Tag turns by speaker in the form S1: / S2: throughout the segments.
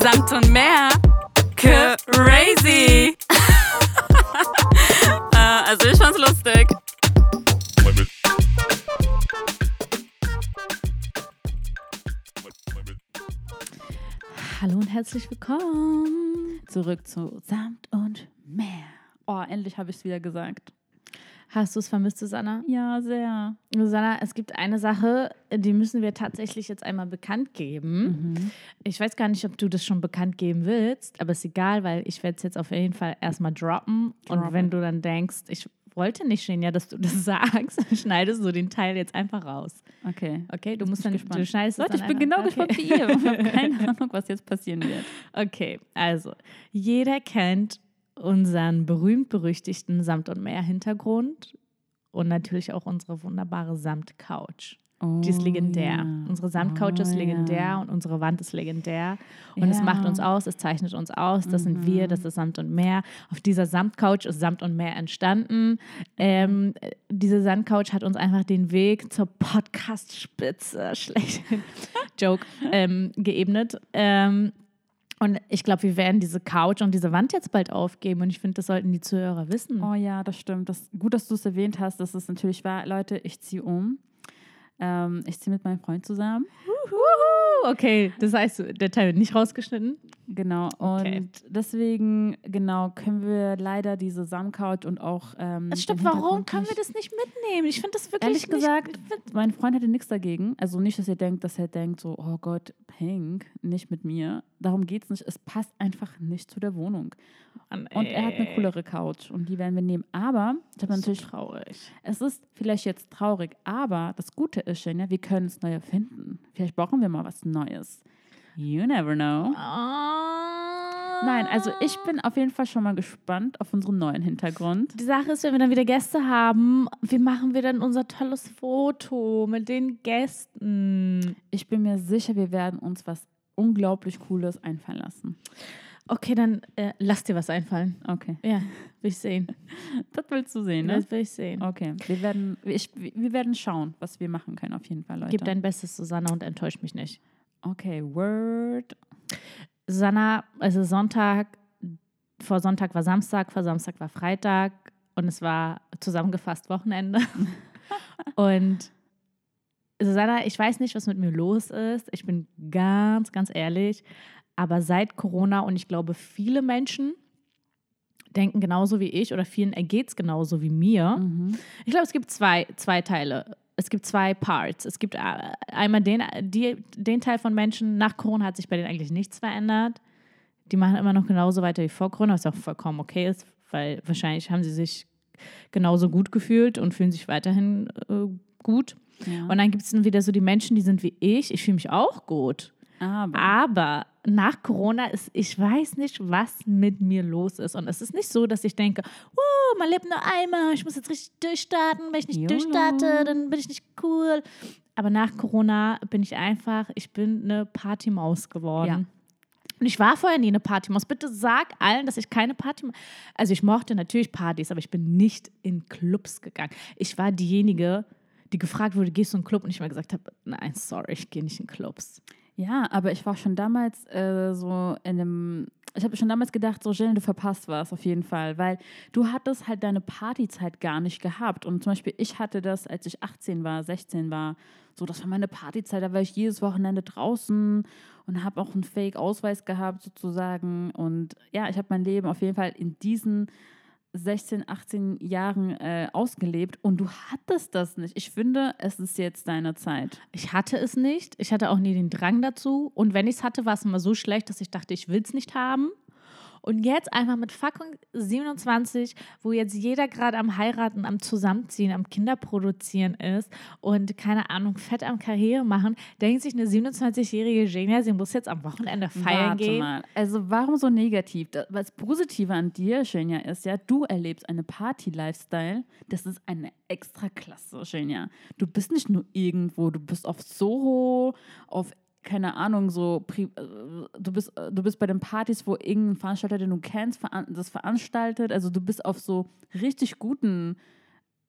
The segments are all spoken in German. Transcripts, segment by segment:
S1: Samt und mehr. Crazy. äh, also ich fand's lustig.
S2: Hallo und herzlich willkommen zurück zu Samt und Meer. Oh, endlich habe ich es wieder gesagt. Hast du es vermisst, Susanna?
S3: Ja, sehr.
S2: Susanna, es gibt eine Sache, die müssen wir tatsächlich jetzt einmal bekannt geben.
S3: Mhm.
S2: Ich weiß gar nicht, ob du das schon bekannt geben willst, aber ist egal, weil ich werde es jetzt auf jeden Fall erstmal droppen. Und
S3: Droppen.
S2: wenn du dann denkst, ich wollte nicht, Genia, dass du das sagst, schneidest du den Teil jetzt einfach raus.
S3: Okay.
S2: Okay, du
S3: Jetzt
S2: musst dann,
S3: gespannt.
S2: du schneidest es
S3: Leute, ich bin genau
S2: okay.
S3: gespannt wie ihr. Ich habe keine Ahnung, was jetzt passieren wird.
S2: Okay, also jeder kennt unseren berühmt-berüchtigten Samt- und Meer-Hintergrund und natürlich auch unsere wunderbare Samt-Couch. Die ist
S3: Oh,
S2: legendär.
S3: ja.
S2: Unsere Samt-Couch ist
S3: Oh,
S2: legendär
S3: ja.
S2: und unsere Wand ist legendär. Und es
S3: Ja.
S2: macht uns aus, es zeichnet uns aus. Das sind wir, das ist Samt und Meer. Auf dieser Samt-Couch ist Samt und Meer entstanden. Ähm, äh, diese Samt-Couch hat uns einfach den Weg zur Podcast-Spitze, schlecht, Joke, ähm, geebnet. Ähm, und ich glaube, wir werden diese Couch und diese Wand jetzt bald aufgeben. Und ich finde, das sollten die Zuhörer wissen.
S3: Oh ja, das stimmt. Das, gut, dass du es erwähnt hast. Das ist natürlich wahr. Leute, ich ziehe um. Ähm, ich ziehe mit meinem Freund zusammen.
S2: Wuhu, okay, das heißt, der Teil wird nicht rausgeschnitten.
S3: Genau. Und
S2: Okay.
S3: deswegen, genau, können wir leider diese Samcouch und auch. Ähm,
S2: Das stimmt, warum können wir das nicht mitnehmen? Ich finde das wirklich
S3: Ehrlich
S2: nicht,
S3: gesagt, mein Freund hätte nichts dagegen. Also nicht, dass er denkt, dass er denkt, so, oh Gott, Pink, nicht mit mir. Darum geht es nicht. Es passt einfach nicht zu der Wohnung.
S2: Mann,
S3: Und er hat eine coolere Couch und die werden wir nehmen. Aber, ich habe
S2: Das ist
S3: natürlich,
S2: so traurig.
S3: es ist vielleicht jetzt traurig, aber das Gute ist, ja, wir können es neu erfinden. Vielleicht brauchen wir mal was Neues. You never know. Nein, also ich bin auf jeden Fall schon mal gespannt auf unseren neuen Hintergrund.
S2: Die Sache ist, wenn wir dann wieder Gäste haben, wie machen wir dann unser tolles Foto mit den Gästen?
S3: Ich bin mir sicher, wir werden uns was unglaublich Cooles einfallen lassen.
S2: Okay, dann äh, lass dir was einfallen.
S3: Okay,
S2: Ja, will ich sehen.
S3: das willst du sehen, ne?
S2: Das will ich sehen.
S3: Okay, wir werden, ich, wir werden schauen, was wir machen können, auf jeden Fall, Leute.
S2: Gib dein Bestes, Susanna, und enttäusch mich nicht.
S3: Okay, Word.
S2: Susanna, es ist Sonntag, vor Sonntag war Samstag, vor Samstag war Freitag und es war zusammengefasst Wochenende. und Susanna, ich weiß nicht, was mit mir los ist. Ich bin ganz, ganz ehrlich. Aber seit Corona und ich glaube, viele Menschen denken genauso wie ich oder vielen ergeht es genauso wie mir.
S3: Mhm.
S2: Ich glaube, es gibt zwei, zwei Teile. Es gibt zwei Parts. Es gibt äh, einmal den, die, den Teil von Menschen, nach Corona hat sich bei denen eigentlich nichts verändert. Die machen immer noch genauso weiter wie vor Corona, was auch vollkommen okay ist, weil wahrscheinlich haben sie sich genauso gut gefühlt und fühlen sich weiterhin äh, gut.
S3: Ja.
S2: Und dann gibt es dann wieder so die Menschen, die sind wie ich. Ich fühle mich auch gut.
S3: Aber,
S2: Aber nach Corona ist, ich weiß nicht, was mit mir los ist. Und es ist nicht so, dass ich denke, wow, man lebt nur einmal, ich muss jetzt richtig durchstarten. Wenn ich nicht
S3: YOLO.
S2: durchstarte, dann bin ich nicht cool. Aber nach Corona bin ich einfach, ich bin eine Partymaus geworden.
S3: Ja.
S2: Und ich war vorher nie eine Partymaus. Bitte sag allen, dass ich keine Party. Also ich mochte natürlich Partys, aber ich bin nicht in Clubs gegangen. Ich war diejenige, die gefragt wurde, gehst du in einen Club? Und ich mal gesagt habe, nein, sorry, ich gehe nicht in Clubs.
S3: Ja, aber ich war schon damals äh, so in einem. Ich habe schon damals gedacht, so Jill, du verpasst was auf jeden Fall, weil du hattest halt deine Partyzeit gar nicht gehabt. Und zum Beispiel, ich hatte das, als ich 18 war, 16 war, so, das war meine Partyzeit, da war ich jedes Wochenende draußen und habe auch einen Fake-Ausweis gehabt sozusagen. Und ja, ich habe mein Leben auf jeden Fall in diesen 16, 18 Jahren äh, ausgelebt und du hattest das nicht. Ich finde, es ist jetzt deine Zeit.
S2: Ich hatte es nicht. Ich hatte auch nie den Drang dazu. Und wenn ich es hatte, war es immer so schlecht, dass ich dachte, ich will es nicht haben. Und jetzt einfach mit fucking 27, wo jetzt jeder gerade am Heiraten, am Zusammenziehen, am Kinderproduzieren ist und keine Ahnung, fett am Karriere machen, denkt sich eine 27-jährige Genia, sie muss jetzt am Wochenende feiern
S3: Warte
S2: gehen.
S3: mal. Also warum so negativ? Was Positive an dir, Genia, ist ja, du erlebst eine Party-Lifestyle. Das ist eine Extraklasse, Genia. Du bist nicht nur irgendwo, du bist auf Soho, auf keine Ahnung, so, äh, du bist, äh, du bist bei den Partys, wo irgendein Veranstalter, den du kennst, das veranstaltet. Also du bist auf so richtig guten,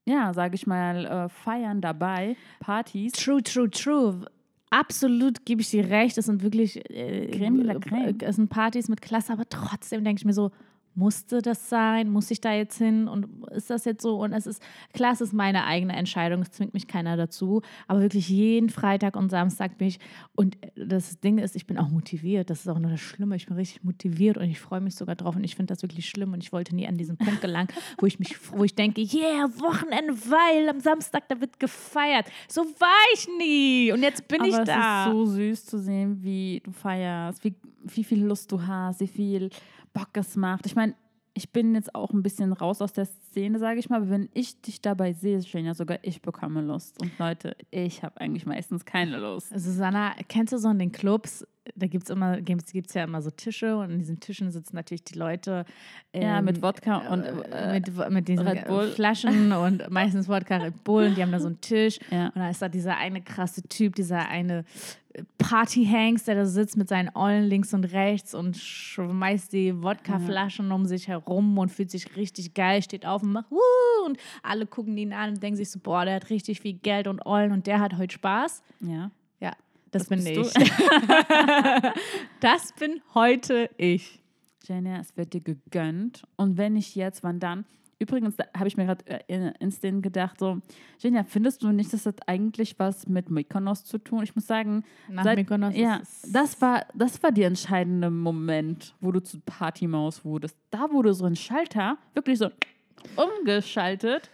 S3: ja, sage ich mal, äh, Feiern dabei, Partys.
S2: True, true, true. absolut gebe ich dir recht. Es sind wirklich äh,
S3: Creme de la creme.
S2: Es sind Partys mit Klasse, aber trotzdem denke ich mir so, musste das sein? Muss ich da jetzt hin? Und ist das jetzt so? Und es ist, klar, es ist meine eigene Entscheidung, es zwingt mich keiner dazu. Aber wirklich jeden Freitag und Samstag bin ich, und das Ding ist, ich bin auch motiviert. Das ist auch nur das Schlimme. Ich bin richtig motiviert und ich freue mich sogar drauf. Und ich finde das wirklich schlimm. Und ich wollte nie an diesen Punkt gelangen, wo ich mich, wo ich denke, yeah, Wochenende, weil am Samstag da wird gefeiert. So war ich nie. Und jetzt bin
S3: Aber
S2: ich
S3: es
S2: da.
S3: ist so süß zu sehen, wie du feierst, wie, wie viel Lust du hast, wie viel Bock es macht. Ich meine, ich bin jetzt auch ein bisschen raus aus der Szene, sage ich mal, aber wenn ich dich dabei sehe, Shania, sogar ich bekomme Lust. Und Leute, ich habe eigentlich meistens keine Lust.
S2: Susanna, kennst du so in den Clubs, da gibt es immer, gibt's, gibt's ja immer so Tische und in diesen Tischen sitzen natürlich die Leute
S3: Ja,
S2: ähm,
S3: mit Wodka und,
S2: äh,
S3: äh,
S2: mit, mit diesen
S3: Red Bull.
S2: Flaschen und meistens Wodka Red Bull und die haben da so einen Tisch
S3: Ja.
S2: und da ist da dieser eine krasse Typ, dieser eine Partyhanks, der da sitzt mit seinen Ollen links und rechts und schmeißt die Wodkaflaschen um sich herum und fühlt sich richtig geil, steht auf und macht Wuh! und alle gucken ihn an und denken sich so, boah, der hat richtig viel Geld und Ollen und der hat heute Spaß.
S3: Ja.
S2: Ja, das, bin
S3: bist
S2: ich. das bin heute ich.
S3: Jenna, es wird dir gegönnt. Und wenn nicht jetzt, wann dann? Übrigens, da habe ich mir gerade äh, instant gedacht, so, Jenja, findest du nicht, das hat eigentlich was mit Mykonos zu tun? Ich muss sagen,
S2: Nach
S3: seit,
S2: Mykonos
S3: ja, das war, das war der entscheidende Moment, wo du zu Partymaus wurdest. Da wurde so ein Schalter wirklich so umgeschaltet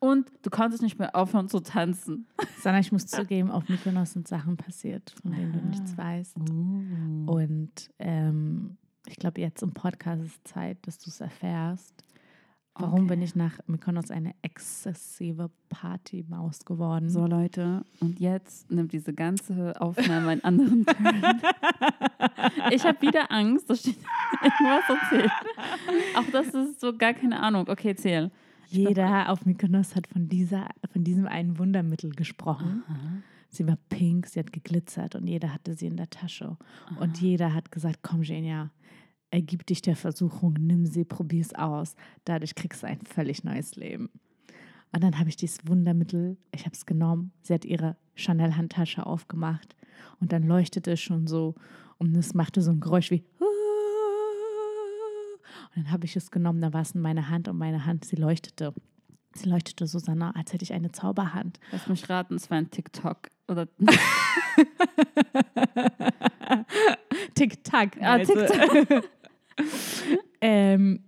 S3: und du konntest nicht mehr aufhören zu tanzen.
S2: Sondern ich muss zugeben, auf Mykonos sind Sachen passiert, von denen du nichts weißt. Und ähm, ich glaube, jetzt im Podcast ist Zeit, dass du es erfährst. Warum
S3: Okay.
S2: bin ich nach Mykonos eine exzessive Partymaus geworden?
S3: So, Leute, und jetzt nimmt diese ganze Aufnahme einen anderen Turn. ich habe wieder Angst, dass ich irgendwas erzähle. Auch das ist so gar keine Ahnung. Okay, erzähl.
S2: Jeder auf Mykonos hat von, dieser, von diesem einen Wundermittel gesprochen. Sie war pink, sie hat geglitzert und jeder hatte sie in der Tasche. Und jeder hat gesagt, komm Genia, ergib dich der Versuchung, nimm sie, probier es aus. Dadurch kriegst du ein völlig neues Leben. Und dann habe ich dieses Wundermittel, ich habe es genommen, sie hat ihre Chanel-Handtasche aufgemacht und dann leuchtete es schon so und es machte so ein Geräusch wie und dann habe ich es genommen, da war es in meiner Hand und meine Hand, sie leuchtete. Sie leuchtete Susanna, als hätte ich eine Zauberhand.
S3: Lass mich raten, es war ein TikTok. Oder
S2: Tick-Tack.
S3: Ah? TikTok.
S2: ähm,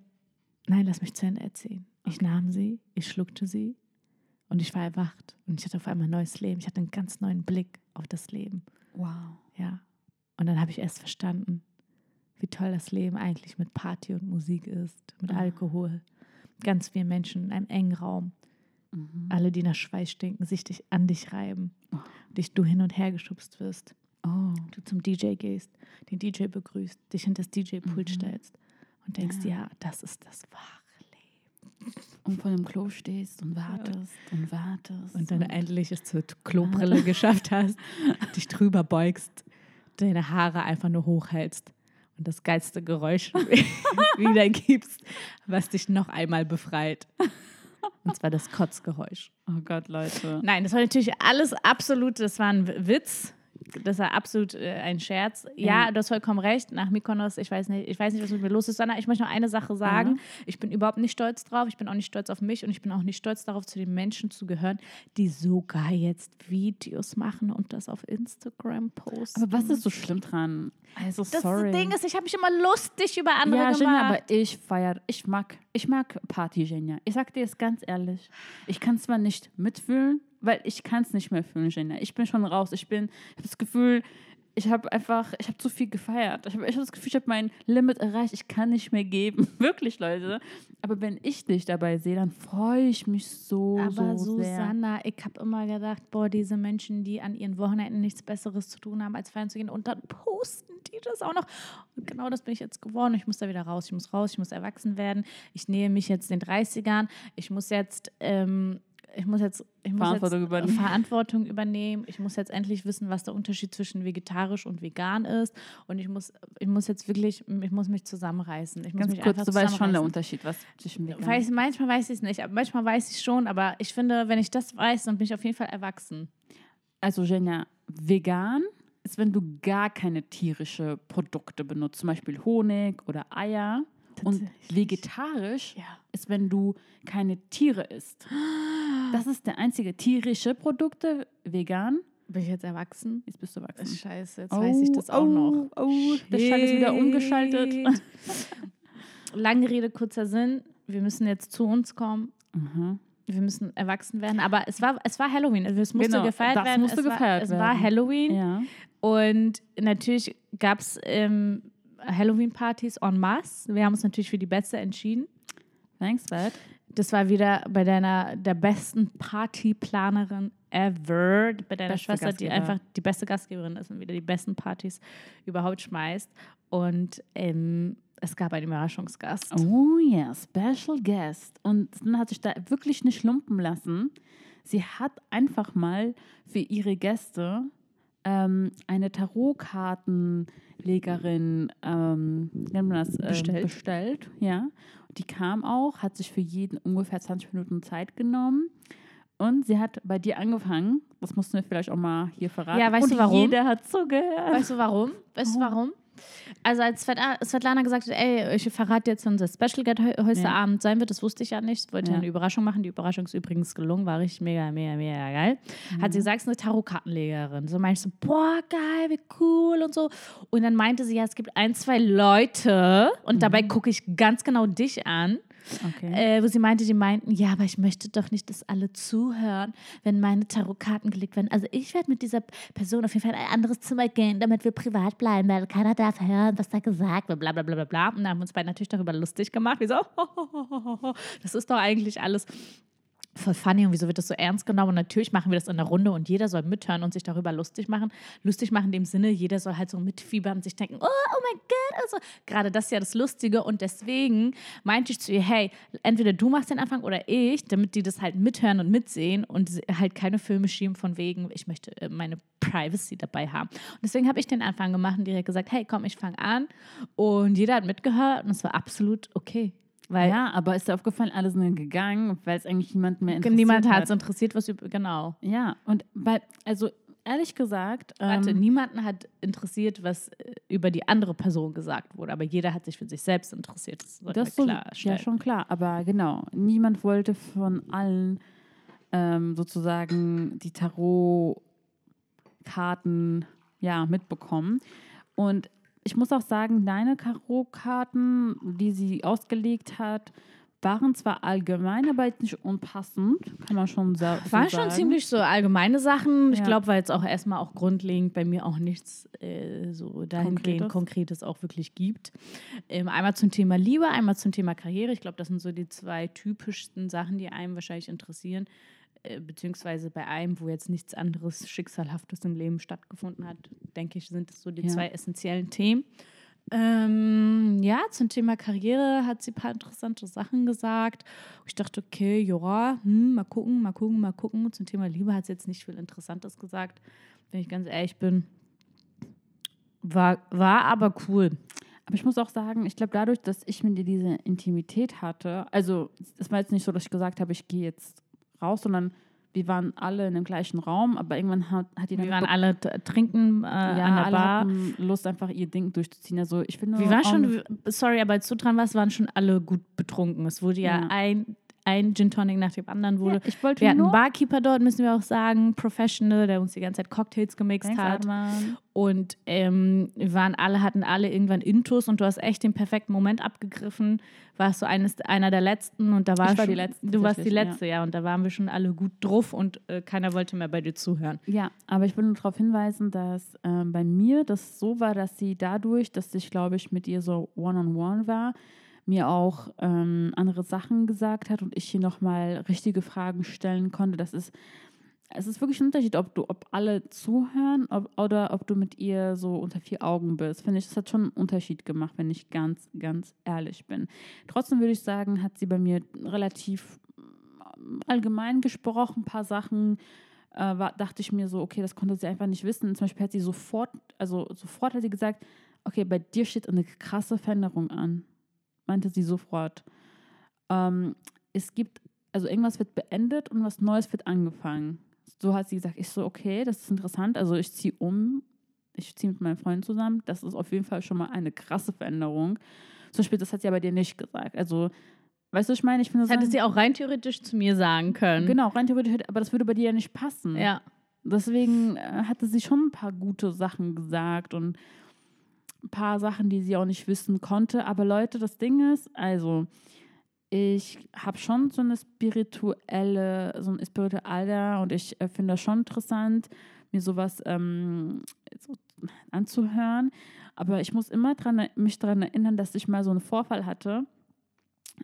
S2: nein, lass mich zu Ende erzählen. Ich nahm sie, ich schluckte sie und ich war erwacht. Und ich hatte auf einmal ein neues Leben. Ich hatte einen ganz neuen Blick auf das Leben.
S3: Wow.
S2: Ja. Und dann habe ich erst verstanden, wie toll das Leben eigentlich mit Party und Musik ist, mit
S3: Ah.
S2: Alkohol. Ganz viele Menschen in einem engen Raum.
S3: Mhm.
S2: Alle, die nach Schweiß stinken, sich dich an dich reiben. Dich du hin und her geschubst wirst.
S3: Oh.
S2: Du zum DJ gehst, den DJ begrüßt, dich hinter das DJ-Pult
S3: Mhm.
S2: stellst und denkst,
S3: Ja.
S2: ja. das ist das wahre Leben.
S3: Und vor dem Klo stehst und wartest und wartest.
S2: Und dann endlich es zur Klobrille geschafft hast, dich drüber beugst, deine Haare einfach nur hochhältst und das geilste Geräusch wiedergibst, was dich noch einmal befreit. Und zwar das Kotzgeräusch.
S3: Oh Gott, Leute.
S2: Nein, das war natürlich alles absolut, das war ein Witz. Das war absolut äh, ein Scherz. Ja,
S3: Ja.
S2: du hast vollkommen recht. Nach Mykonos, ich weiß nicht, ich weiß nicht, was mit mir los ist, Sanna. Ich möchte noch eine Sache sagen. Ich bin überhaupt nicht stolz drauf. Ich bin auch nicht stolz auf mich und ich bin auch nicht stolz darauf, zu den Menschen zu gehören, die sogar jetzt Videos machen und das auf Instagram posten.
S3: Aber was ist so schlimm dran? Also,
S2: das
S3: sorry.
S2: Ding ist, ich habe mich immer lustig über andere
S3: ja, Genia,
S2: gemacht.
S3: aber ich feiere, ich mag, ich mag Party, Genia. Ich sag dir es ganz ehrlich. Ich kann zwar nicht mitfühlen, weil ich kann es nicht mehr fühlen, Genia. Ich bin schon raus. Ich bin, ich habe das Gefühl, ich habe einfach, ich habe zu viel gefeiert. Ich habe ich hab das Gefühl, ich habe mein Limit erreicht. Ich kann nicht mehr geben. Wirklich, Leute. Aber wenn ich dich dabei sehe, dann freue ich mich so,
S2: Aber
S3: so sehr.
S2: Susanna, ich habe immer gedacht, boah, diese Menschen, die an ihren Wochenenden nichts Besseres zu tun haben, als feiern zu gehen und dann posten die das auch noch. Und genau das bin ich jetzt geworden. Ich muss da wieder raus. Ich muss raus, ich muss erwachsen werden. Ich nähe mich jetzt den 30ern. Ich muss jetzt, ähm, ich muss jetzt, ich muss
S3: Verantwortung
S2: jetzt
S3: übernehmen.
S2: Verantwortung übernehmen. Ich muss jetzt endlich wissen, was der Unterschied zwischen vegetarisch und vegan ist. Und ich muss, ich muss jetzt wirklich, ich muss mich zusammenreißen. Ich muss
S3: Ganz
S2: mich
S3: kurz, du weißt schon der. Unterschied, was zwischen vegan
S2: Weiß, manchmal weiß ich es nicht, aber manchmal weiß ich schon, aber ich finde, wenn ich das weiß, dann bin ich auf jeden Fall erwachsen.
S3: Also Genia, vegan ist, wenn du gar keine tierische Produkte benutzt, zum Beispiel Honig oder Eier. Und vegetarisch
S2: Ja.
S3: ist, wenn du keine Tiere isst. Das ist der einzige tierische Produkte vegan.
S2: Bin ich jetzt erwachsen?
S3: Jetzt bist du erwachsen.
S2: Scheiße, jetzt weiß ich das auch
S3: oh,
S2: noch.
S3: Oh, der Schalt ist wieder umgeschaltet.
S2: Shit. Lange Rede, kurzer Sinn. Wir müssen jetzt zu uns kommen.
S3: Mhm.
S2: Wir müssen erwachsen werden. Aber es war, es war Halloween. Also es musste
S3: Genau,
S2: gefeiert
S3: das
S2: werden.
S3: musste
S2: es
S3: gefeiert
S2: war, Es war
S3: werden.
S2: Halloween.
S3: Ja.
S2: Und natürlich gab es ähm, Halloween-Partys en masse. Wir haben uns natürlich für die beste entschieden.
S3: Thanks, Bad.
S2: Das war wieder bei deiner der besten Partyplanerin ever, bei deiner
S3: Beste
S2: Schwester, die
S3: Gastgeber.
S2: einfach die beste Gastgeberin ist und wieder die besten Partys überhaupt schmeißt. Und ähm, es gab einen Überraschungsgast.
S3: Oh ja, Special Guest. Und dann hat sich da wirklich nicht lumpen lassen. Sie hat einfach mal für ihre Gäste ähm, eine Tarotkartenlegerin ähm, nennt man das, ähm,
S2: Bestellt.
S3: bestellt. Ja. Die kam auch, hat sich für jeden ungefähr 20 Minuten Zeit genommen. Und sie hat bei dir angefangen. Das mussten wir vielleicht auch mal hier verraten.
S2: Ja, weißt
S3: Und
S2: du warum?
S3: Jeder hat zugehört.
S2: Weißt du warum? Weißt du warum? Also als Svet- Svetlana gesagt hat, ey, ich verrate jetzt unser Special Guest heu- heute
S3: Ja.
S2: Abend sein wird, das wusste ich ja nicht. Ich wollte ja. Eine Überraschung machen. Die Überraschung ist übrigens gelungen, war richtig mega, mega, mega geil. Hat
S3: Mhm.
S2: sie gesagt, es ist eine Tarotkartenlegerin. So meinte ich so, boah, geil, wie cool und so. Und dann meinte sie, ja, es gibt ein, zwei Leute und dabei
S3: Mhm.
S2: gucke ich ganz genau dich an.
S3: Okay.
S2: Äh, wo sie meinte, die meinten, ja, aber ich möchte doch nicht, dass alle zuhören, wenn meine Tarotkarten gelegt werden. Also ich werde mit dieser Person auf jeden Fall in ein anderes Zimmer gehen, damit wir privat bleiben, weil keiner darf hören, was da gesagt wird, bla bla bla bla. Und da haben wir uns beide natürlich darüber lustig gemacht. Wir so, das ist doch eigentlich alles voll funny und wieso wird das so ernst genommen? Und natürlich machen wir das in der Runde und jeder soll mithören und sich darüber lustig machen. Lustig machen in dem Sinne, jeder soll halt so mitfiebern und sich denken, oh, oh mein Gott, also gerade das ist ja das Lustige und deswegen meinte ich zu ihr, hey, entweder du machst den Anfang oder ich, damit die das halt mithören und mitsehen und halt keine Filme schieben von wegen, ich möchte äh, meine Privacy dabei haben. Und deswegen habe ich den Anfang gemacht und direkt gesagt, hey, komm, ich fange an und jeder hat mitgehört und es war absolut okay. Weil
S3: ja, aber ist dir aufgefallen, alle sind gegangen, weil es eigentlich niemand mehr interessiert
S2: niemand hat es interessiert, was über, genau.
S3: Ja, und weil, also ehrlich gesagt,
S2: Warte,
S3: ähm,
S2: niemanden hat interessiert, was äh, über die andere Person gesagt wurde, aber jeder hat sich für sich selbst interessiert. Das wir
S3: so, ja schon klar, aber genau, niemand wollte von allen ähm, sozusagen die Tarotkarten ja, mitbekommen. Und ich muss auch sagen, deine Tarotkarten, die sie ausgelegt hat, waren zwar allgemein, aber jetzt nicht unpassend, kann man schon so
S2: Waren
S3: sagen.
S2: schon ziemlich so allgemeine Sachen. Ich
S3: Ja.
S2: glaube, war jetzt auch erstmal auch grundlegend bei mir auch nichts äh, so dahingehend
S3: Konkretes.
S2: Konkretes auch wirklich gibt. Ähm, einmal zum Thema Liebe, einmal zum Thema Karriere. Ich glaube, das sind so die zwei typischsten Sachen, die einem wahrscheinlich interessieren. Äh, beziehungsweise bei einem, wo jetzt nichts anderes Schicksalhaftes im Leben stattgefunden hat, denke ich, sind das so die
S3: Ja.
S2: zwei essentiellen Themen. Ähm, ja, zum Thema Karriere hat sie ein paar interessante Sachen gesagt. Ich dachte, okay, ja, hm, mal gucken, mal gucken, mal gucken. Zum Thema Liebe hat sie jetzt nicht viel Interessantes gesagt, wenn ich ganz ehrlich bin. War, war aber cool.
S3: Aber ich muss auch sagen, ich glaube, dadurch, dass ich mit ihr diese Intimität hatte, also es war jetzt nicht so, dass ich gesagt habe, ich gehe jetzt raus, sondern wir waren alle in dem gleichen Raum, aber irgendwann hat, hat die dann
S2: Wir waren alle trinken äh,
S3: ja,
S2: an der
S3: alle
S2: Bar.
S3: hatten Lust, einfach ihr Ding durchzuziehen. Also ich finde,
S2: Wir waren schon, sorry, aber als du dran warst, waren schon alle gut betrunken. Es wurde ja,
S3: Ja.
S2: ein, ein Gin Tonic nach dem anderen wurde.
S3: Ja, ich wollte
S2: wir hatten einen Barkeeper dort, müssen wir auch sagen, Professional, der uns die ganze Zeit Cocktails gemixt
S3: Thanks,
S2: hat.
S3: Adman.
S2: Und ähm, wir waren alle, hatten alle irgendwann Intus und du hast echt den perfekten Moment abgegriffen. Warst so eines, einer der letzten und da war
S3: Ich war
S2: schon,
S3: die Letzte,
S2: Du warst die
S3: tatsächlich, ja.
S2: letzte, ja. Und da waren wir schon alle gut drauf und äh, keiner wollte mehr bei dir zuhören.
S3: Ja, aber ich will nur darauf hinweisen, dass ähm, bei mir das so war, dass sie dadurch, dass ich, glaube ich, mit ihr so one-on-one war, mir auch ähm, andere Sachen gesagt hat und ich hier nochmal richtige Fragen stellen konnte. Das ist, es ist wirklich ein Unterschied, ob du, ob alle zuhören ob, oder ob du mit ihr so unter vier Augen bist. Finde ich, das hat schon einen Unterschied gemacht, wenn ich ganz, ganz ehrlich bin. Trotzdem würde ich sagen, hat sie bei mir relativ ähm, allgemein gesprochen, ein paar Sachen äh, war, dachte ich mir so, okay, das konnte sie einfach nicht wissen. Zum Beispiel hat sie sofort, also sofort hat sie gesagt, okay, bei dir steht eine krasse Veränderung an. Meinte sie sofort. Ähm, es gibt, also irgendwas wird beendet und was Neues wird angefangen. So hat sie gesagt, ich so, okay, das ist interessant. Also ich ziehe um, ich ziehe mit meinem Freund zusammen. Das ist auf jeden Fall schon mal eine krasse Veränderung. Zum Beispiel, das hat sie aber dir nicht gesagt. Also, weißt du, ich meine, ich finde
S2: Das hätte sie auch rein theoretisch zu mir sagen können.
S3: Genau, rein theoretisch, aber das würde bei dir ja nicht passen.
S2: Ja.
S3: Deswegen äh, hatte sie schon ein paar gute Sachen gesagt und ein paar Sachen, die sie auch nicht wissen konnte. Aber Leute, das Ding ist, also ich habe schon so eine spirituelle, so ein spiritueller und ich äh, finde das schon interessant, mir sowas ähm, so anzuhören. Aber ich muss immer dran, mich daran erinnern, dass ich mal so einen Vorfall hatte.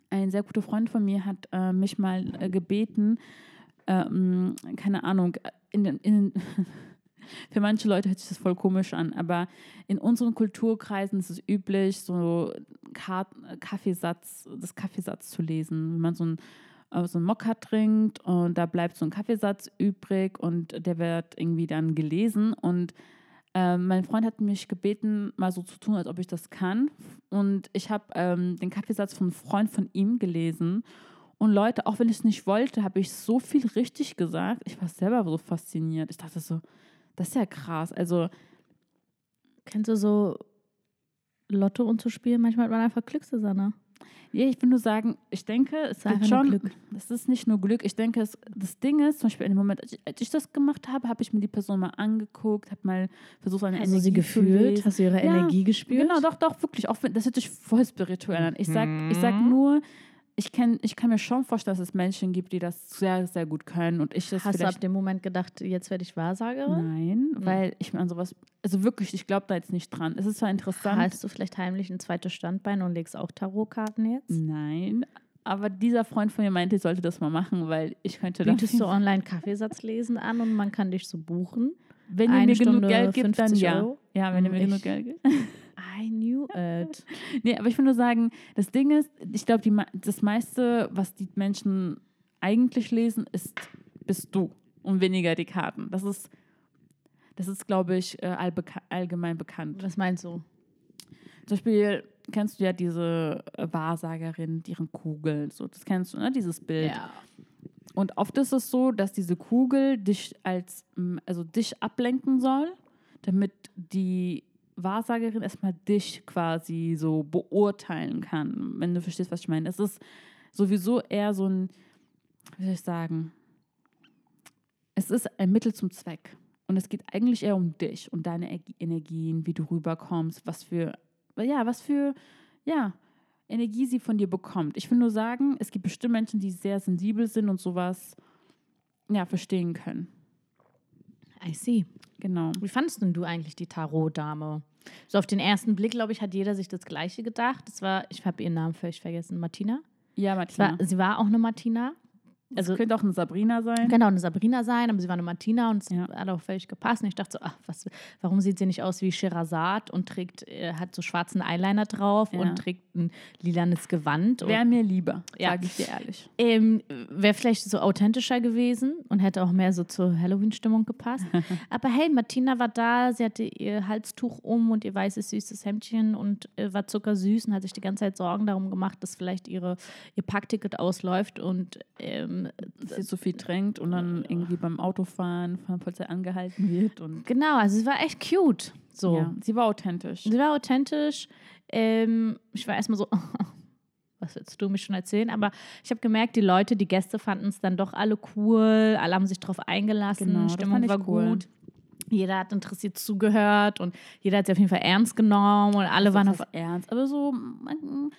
S3: Ein sehr guter Freund von mir hat äh, mich mal äh, gebeten, ähm, keine Ahnung, in den, in, für manche Leute hört sich das voll komisch an, aber in unseren Kulturkreisen ist es üblich, so Ka Kaffeesatz, das Kaffeesatz zu lesen. Wenn man so ein äh, so einen Mokka trinkt und da bleibt so ein Kaffeesatz übrig und der wird irgendwie dann gelesen und ähm, mein Freund hat mich gebeten, mal so zu tun, als ob ich das kann. Und ich habe ähm, den Kaffeesatz von einem Freund von ihm gelesen. Und Leute, auch wenn ich es nicht wollte, habe ich so viel richtig gesagt. Ich war selber so fasziniert. Ich dachte so, das ist ja krass. Also,
S2: Kennst du so Lotto und zu spielen? Manchmal hat man einfach Glück, Susanne.
S3: ja, ich will nur sagen, ich denke, es
S2: ist
S3: gibt
S2: einfach
S3: schon.
S2: Glück.
S3: Es ist nicht nur Glück. Ich denke, es, das Ding ist, zum Beispiel in dem Moment, als ich, als ich das gemacht habe, habe ich mir die Person mal angeguckt, habe mal versucht, eine
S2: Hast du
S3: Energie
S2: sie
S3: zu
S2: gefühlt? Hast du ihre
S3: Ja,
S2: Energie gespürt?
S3: Genau, doch, doch, wirklich. Auch wenn, das hört sich voll spirituell an. Ich sag, ich sag
S2: Mhm.
S3: nur, ich, kenn, ich kann mir schon vorstellen, dass es Menschen gibt, die das sehr, sehr gut können. Und ich das
S2: Hast du ab dem Moment gedacht, jetzt werde ich Wahrsagerin?
S3: Nein, weil ich mir an sowas, also wirklich, ich glaube da jetzt nicht dran. Es ist zwar interessant.
S2: Hast du vielleicht heimlich ein zweites Standbein und legst auch Tarotkarten jetzt?
S3: Nein, aber dieser Freund von mir meinte, ich sollte das mal machen, weil ich könnte da.
S2: Bietest du online Kaffeesatz lesen an und man kann dich so buchen?
S3: Wenn ihr mir genug Geld gibt, dann
S2: 50
S3: ja.
S2: Euro?
S3: Ja, wenn ihr mir
S2: Ich-
S3: genug Geld gibt.
S2: I knew it.
S3: Nee, aber ich will nur sagen, das Ding ist, ich glaube, das meiste, was die Menschen eigentlich lesen, ist bist du und weniger die Karten. Das ist, das ist, glaube ich, äh, allgemein bekannt.
S2: Was meinst du?
S3: Zum Beispiel kennst du ja diese äh, Wahrsagerin, mit ihren Kugeln, so das kennst du, ne? Dieses Bild. Und oft ist es so, dass diese Kugel dich als, also dich ablenken soll, damit die Wahrsagerin erstmal dich quasi so beurteilen kann, wenn du verstehst, was ich meine. Es ist sowieso eher so ein, wie soll ich sagen, es ist ein Mittel zum Zweck. Und es geht eigentlich eher um dich und deine Ener- Energien, wie du rüberkommst, was für, ja, was für, ja, Energie sie von dir bekommt. Ich will nur sagen, es gibt bestimmt Menschen, die sehr sensibel sind und sowas, ja, verstehen können.
S2: I see.
S3: Genau.
S2: Wie fandest denn du eigentlich die Tarot-Dame? So auf den ersten Blick, glaube ich, hat jeder sich das Gleiche gedacht. Das war, ich habe ihren Namen völlig vergessen, Martina.
S3: Ja, Martina.
S2: war, sie war auch eine Martina.
S3: Also
S2: Also
S3: könnte auch eine Sabrina sein.
S2: genau eine Sabrina sein, aber sie war eine Martina und es
S3: Ja.
S2: hat auch völlig gepasst. Und ich dachte so, ach, was, warum sieht sie nicht aus wie Sherazad und trägt, äh, hat so schwarzen Eyeliner drauf
S3: Ja.
S2: und trägt ein lilanes Gewand.
S3: Wäre mir lieber,
S2: Ja.
S3: sage ich dir ehrlich.
S2: ähm, Wäre vielleicht so authentischer gewesen und hätte auch mehr so zur Halloween-Stimmung gepasst. Aber hey, Martina war da, sie hatte ihr Halstuch um und ihr weißes, süßes Hemdchen und äh, war zuckersüß und hat sich die ganze Zeit Sorgen darum gemacht, dass vielleicht ihre, ihr Packticket ausläuft und ähm,
S3: Dass sie zu viel trinkt und dann irgendwie beim Autofahren von der Polizei angehalten wird. Und
S2: genau, also sie war echt cute. So.
S3: ja, sie war authentisch.
S2: Sie war authentisch. Ähm, ich war erstmal so, was willst du mich schon erzählen? Aber ich habe gemerkt, die Leute, die Gäste fanden es dann doch alle cool. Alle haben sich drauf eingelassen.
S3: Genau, das
S2: Stimmung war
S3: cool.
S2: gut. Jeder hat interessiert zugehört und jeder hat sie auf jeden Fall ernst genommen und alle waren
S3: das
S2: auf.
S3: ernst, aber so,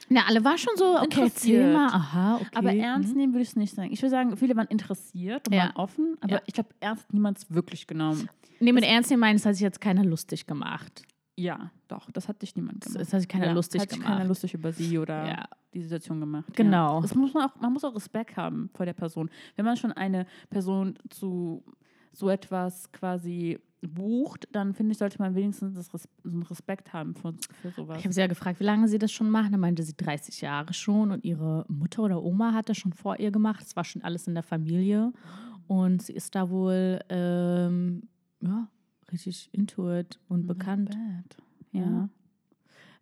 S2: Na, alle waren schon so, okay,
S3: Interessiert.
S2: mal. Aha, okay.
S3: aber ernst
S2: Mhm.
S3: nehmen würde ich es nicht sagen. Ich würde sagen, viele waren interessiert und
S2: Ja.
S3: waren offen, aber
S2: Ja.
S3: ich glaube, ernst hat niemand wirklich genommen.
S2: Nee, mit ernst nehmen meinen, das hat sich jetzt keiner lustig gemacht.
S3: Ja, doch, das hat dich niemand
S2: Das,
S3: gemacht.
S2: das hat sich keiner
S3: ja,
S2: lustig
S3: hat sich
S2: gemacht.
S3: keiner lustig über sie oder
S2: Ja.
S3: die Situation gemacht.
S2: Genau.
S3: Ja. Das muss man, auch, man muss auch Respekt haben vor der Person. Wenn man schon eine Person zu so etwas quasi bucht, dann finde ich, sollte man wenigstens das Res so einen Respekt haben für, für sowas.
S2: Ich habe sie ja gefragt, wie lange sie das schon machen. Da meinte sie 30 Jahre schon und ihre Mutter oder Oma hat das schon vor ihr gemacht. Es war schon alles in der Familie und sie ist da wohl ähm, ja, richtig into it und bekannt.
S3: Bad.
S2: Ja.
S3: Ja.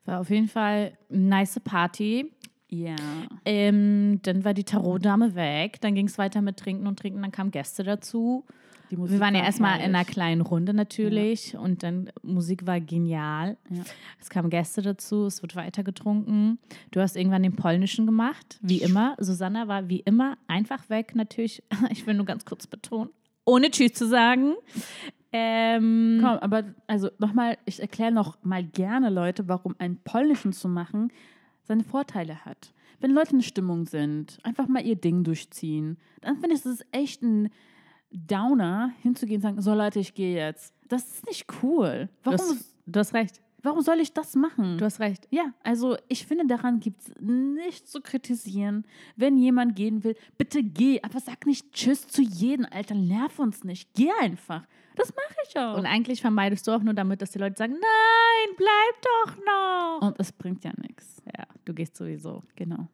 S2: War auf jeden Fall eine nice Party.
S3: Ja.
S2: Ähm, dann war die Tarotdame weg. Dann ging es weiter mit Trinken und Trinken. Dann kamen Gäste dazu.
S3: Die Musik
S2: Wir waren ja
S3: war
S2: erstmal in einer kleinen Runde natürlich und dann Musik war genial.
S3: Ja.
S2: Es kamen Gäste dazu, es wird weiter getrunken. Du hast irgendwann den polnischen gemacht, wie immer. Susanna war wie immer einfach weg, natürlich. Ich will nur ganz kurz betonen, ohne Tschüss zu sagen. Ähm,
S3: Komm, aber also nochmal, ich erkläre noch mal gerne Leute, warum einen polnischen zu machen seine Vorteile hat. Wenn Leute in Stimmung sind, einfach mal ihr Ding durchziehen, dann finde ich, das ist echt ein Downer, hinzugehen und sagen, so Leute, ich gehe jetzt. Das ist nicht cool.
S2: du,
S3: Warum,
S2: hast, du hast recht.
S3: warum soll ich das machen?
S2: Du hast recht.
S3: Ja, also ich finde, daran gibt es nichts zu kritisieren. Wenn jemand gehen will, bitte geh. Aber sag nicht Tschüss zu jedem, Alter. Nerv uns nicht. Geh einfach. Das mache ich auch.
S2: Und eigentlich vermeidest du auch nur damit, dass die Leute sagen, nein, bleib doch noch.
S3: Und es bringt ja nichts.
S2: Ja, du gehst sowieso.
S3: Genau.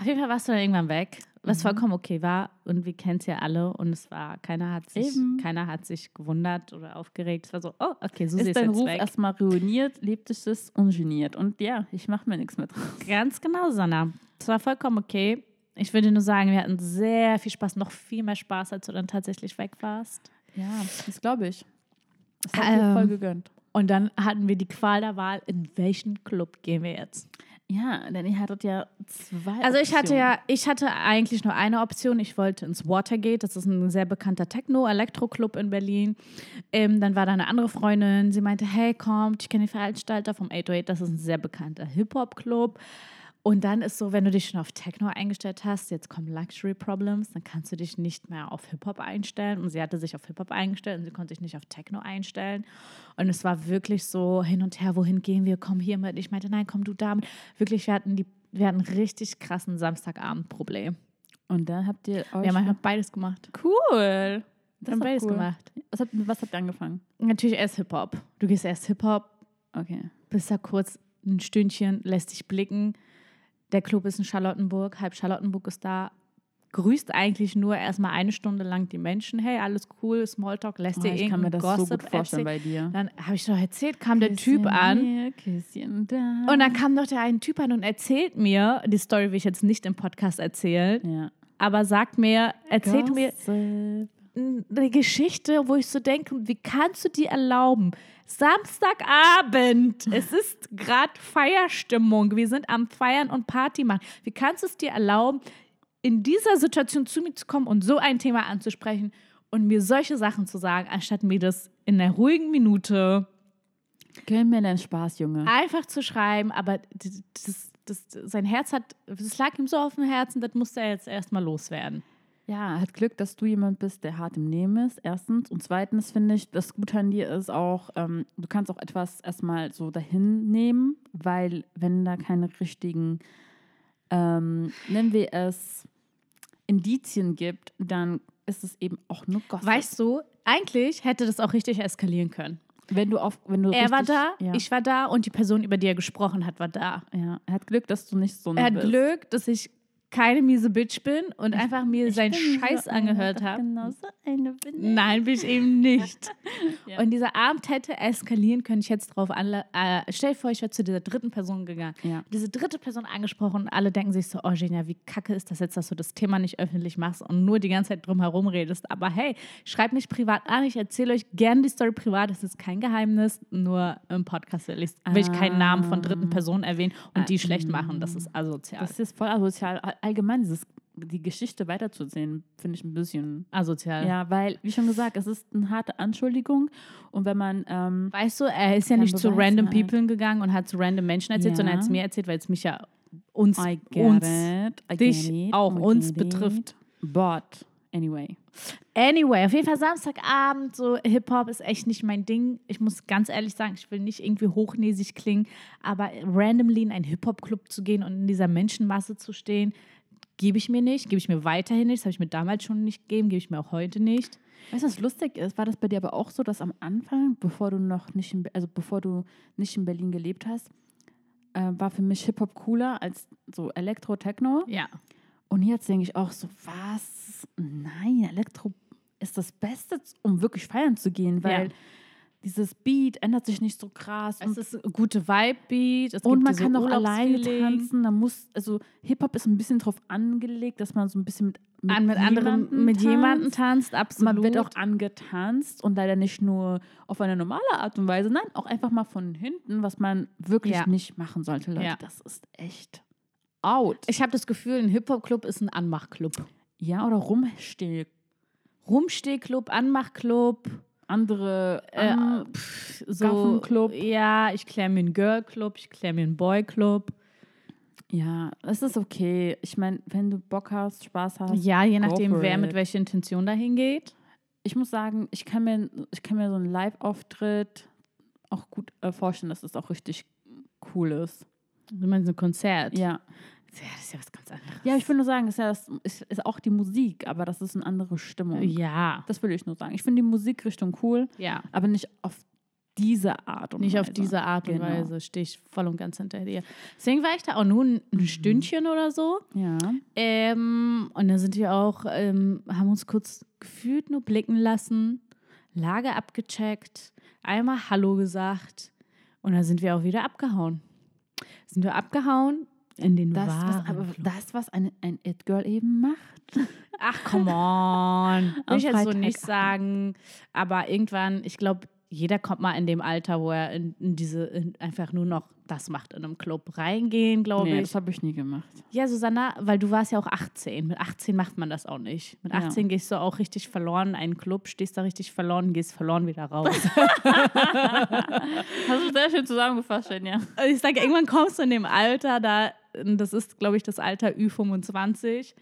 S2: Auf jeden Fall warst du dann irgendwann weg, was
S3: Mhm.
S2: vollkommen okay war. Und wir kennen es ja alle. Und es war, keiner hat sich,
S3: Eben.
S2: keiner hat sich gewundert oder aufgeregt. Es war so, oh, okay, Susi
S3: ist dein
S2: jetzt
S3: Ruf
S2: weg.
S3: erstmal ruiniert, lebt es es ungeniert. Und ja, ich mache mir nichts mehr draus.
S2: Ganz genau, Sanna. Es war vollkommen okay. Ich würde nur sagen, wir hatten sehr viel Spaß, noch viel mehr Spaß, als du dann tatsächlich weg warst.
S3: Ja, das glaube ich. Das hat mir
S2: Ähm,
S3: voll gegönnt.
S2: Und dann hatten wir die Qual der Wahl, in welchen Club gehen wir jetzt?
S3: Ja, denn ihr hattet ja zwei
S2: Also ich hatte ja, ich hatte eigentlich nur eine Option. Ich wollte ins Watergate, das ist ein sehr bekannter Techno-Elektro-Club in Berlin. Ähm, dann war da eine andere Freundin, sie meinte, hey, kommt, ich kenne den Veranstalter vom 808, das ist ein sehr bekannter Hip-Hop-Club. Und dann ist so, wenn du dich schon auf Techno eingestellt hast, jetzt kommen Luxury Problems, dann kannst du dich nicht mehr auf Hip-Hop einstellen. Und sie hatte sich auf Hip-Hop eingestellt und sie konnte sich nicht auf Techno einstellen. Und es war wirklich so hin und her, wohin gehen wir, komm hier mit. Ich meinte, nein, komm du damit. Wirklich, wir hatten, die, wir hatten einen richtig krassen Samstagabend-Problem.
S3: Und dann habt ihr euch.
S2: Wir haben beides gemacht.
S3: cool. Das
S2: haben beides
S3: cool.
S2: gemacht.
S3: Was habt, was habt ihr angefangen?
S2: Natürlich erst Hip-Hop. Du gehst erst Hip-Hop,
S3: Okay.
S2: bist da kurz ein Stündchen, lässt dich blicken. Der Club ist in Charlottenburg, halb Charlottenburg ist da. Grüßt eigentlich nur erstmal eine Stunde lang die Menschen. Hey, alles cool, Smalltalk, lässt
S3: Oh,
S2: dir
S3: ich kann mir das so
S2: Gossip
S3: gut vorstellen
S2: erzählen.
S3: bei dir.
S2: Dann habe ich doch erzählt, kam der Typ an.
S3: Hier, Küsschen da.
S2: Und dann kam noch der eine Typ an und erzählt mir, die Story will ich jetzt nicht im Podcast erzählen,
S3: ja.
S2: aber sagt mir, erzählt mir
S3: Gossip.
S2: eine Geschichte, wo ich so denke, wie kannst du dir erlauben? Samstagabend, es ist gerade Feierstimmung, wir sind am Feiern und Party machen. Wie kannst du es dir erlauben, in dieser Situation zu mir zu kommen und so ein Thema anzusprechen und mir solche Sachen zu sagen, anstatt mir das in einer ruhigen Minute
S3: Gönn mir deinen Spaß, Junge.
S2: einfach zu schreiben, aber das, das, das, sein Herz hat, das lag ihm so auf dem Herzen, das musste er jetzt erstmal loswerden.
S3: Ja, er hat Glück, dass du jemand bist, der hart im Nehmen ist, erstens. Und zweitens finde ich, das Gute an dir ist auch, ähm, du kannst auch etwas erstmal so dahin nehmen, weil wenn da keine richtigen, ähm, nennen wir es, Indizien gibt, dann ist es eben auch nur Gossip.
S2: Weißt du, eigentlich hätte das auch richtig eskalieren können.
S3: wenn du auf, wenn du
S2: Er war
S3: richtig-
S2: da,
S3: ja,
S2: ich war da und die Person, über die er gesprochen hat, war da.
S3: ja, er hat Glück, dass du nicht so
S2: Er hat
S3: bist.
S2: Glück, dass ich keine miese Bitch bin und einfach mir
S3: Ich
S2: seinen
S3: so
S2: Scheiß
S3: eine,
S2: angehört habe.
S3: Genau so eine bin ich.
S2: Nein, bin ich eben nicht.
S3: Ja.
S2: Und dieser Abend hätte eskalieren können. Ich jetzt drauf anle äh, Stell dir vor, ich wäre zu dieser dritten Person gegangen.
S3: Ja.
S2: Diese dritte Person angesprochen und alle denken sich so, oh Genia, wie kacke ist das jetzt, dass du das Thema nicht öffentlich machst und nur die ganze Zeit drum herum redest. Aber hey, schreibt mich privat an, ich erzähle euch gerne die Story privat, das ist kein Geheimnis, nur im Podcast will ich, will ich keinen Namen von dritten Personen erwähnen und die schlecht machen. Das ist asozial.
S3: Das ist voll asozial. All- Allgemein, dieses, die Geschichte weiterzusehen, finde ich ein bisschen.
S2: asozial.
S3: Ja, weil, wie schon gesagt, es ist eine harte Anschuldigung. Und wenn man. Ähm,
S2: Weißt du, er ist ja nicht zu
S3: Beweis
S2: random
S3: halt.
S2: people gegangen und hat zu random Menschen erzählt,
S3: Ja.
S2: sondern er hat es mir erzählt, weil es mich ja uns, uns
S3: it,
S2: dich
S3: it,
S2: auch uns
S3: get
S2: betrifft.
S3: It. But, anyway.
S2: Anyway, auf jeden Fall Samstagabend, so Hip-Hop ist echt nicht mein Ding. Ich muss ganz ehrlich sagen, ich will nicht irgendwie hochnäsig klingen, aber randomly in einen Hip-Hop-Club zu gehen und in dieser Menschenmasse zu stehen, gebe ich mir nicht, gebe ich mir weiterhin nicht. Das habe ich mir damals schon nicht gegeben, gebe ich mir auch heute nicht.
S3: Weißt du, was lustig ist? War das bei dir aber auch so, dass am Anfang, bevor du noch nicht in, also bevor du nicht in Berlin gelebt hast, äh, war für mich Hip-Hop cooler als so Elektro, Techno?
S2: Ja.
S3: Und jetzt denke ich auch so, was? Nein, Elektro ist das Beste, um wirklich feiern zu gehen, weil
S2: Ja.
S3: dieses Beat ändert sich nicht so krass.
S2: Es ist ein gute Vibe-Beat.
S3: und man kann auch alleine tanzen. Da muss, also Hip-Hop ist ein bisschen drauf angelegt, dass man so ein bisschen mit, mit,
S2: An, mit anderen,
S3: jemandem
S2: mit jemandem
S3: tanzt.
S2: tanzt, absolut.
S3: Man wird auch angetanzt und leider nicht nur auf eine normale Art und Weise, nein, auch einfach mal von hinten, was man wirklich
S2: Ja.
S3: nicht machen sollte, Leute.
S2: Ja.
S3: Das ist echt out.
S2: ich habe das Gefühl, ein Hip-Hop-Club ist ein Anmachclub.
S3: Ja, oder rumstehen.
S2: Rumstehclub, Anmachclub,
S3: Andere
S2: äh, pff, so,
S3: Gaffenclub.
S2: Ja, ich kläre mir einen Girl-Club, ich kläre mir einen Boy-Club.
S3: Ja, es ist okay. Ich meine, wenn du Bock hast, Spaß hast.
S2: Ja, je nachdem, wer
S3: it.
S2: mit welcher Intention dahin geht.
S3: Ich muss sagen, ich kann mir, ich kann mir so einen Live-Auftritt auch gut äh, vorstellen, dass es auch richtig cool ist.
S2: Du meinst ein Konzert?
S3: Ja.
S2: Ja, das ist ja was ganz anderes.
S3: Ja, ich will nur sagen, ist, ja das, ist, ist auch die Musik, aber das ist eine andere Stimmung.
S2: Ja,
S3: Das will ich nur sagen. Ich finde die Musikrichtung cool,
S2: ja.
S3: aber nicht auf diese Art und
S2: Nicht
S3: Weise.
S2: auf diese Art und
S3: Genau.
S2: Weise stehe ich voll und ganz hinter dir. Deswegen war ich da auch nur ein, ein Stündchen oder so.
S3: Ja.
S2: Ähm, und dann sind wir auch, ähm, haben uns kurz gefühlt nur blicken lassen, Lage abgecheckt, einmal Hallo gesagt und dann sind wir auch wieder abgehauen. Sind wir abgehauen in den
S3: Das, was,
S2: wahren
S3: aber
S2: Fluch.
S3: das, was ein, ein It-Girl eben macht.
S2: Ach, come on. Will ich jetzt so nicht sagen. Aber irgendwann, ich glaube, jeder kommt mal in dem Alter, wo er in, in diese in einfach nur noch das macht in einem Club reingehen, glaube
S3: Nee,
S2: ich.
S3: das habe ich nie gemacht.
S2: Ja, Susanna, weil du warst ja auch 18. Mit 18 macht man das auch nicht. Mit
S3: Ja.
S2: 18 gehst du auch richtig verloren in einen Club, stehst da richtig verloren, gehst verloren wieder raus.
S3: Hast du sehr schön zusammengefasst, ja.
S2: Ich sage, irgendwann kommst du in dem Alter, da, das ist, glaube ich, das Alter Ü25,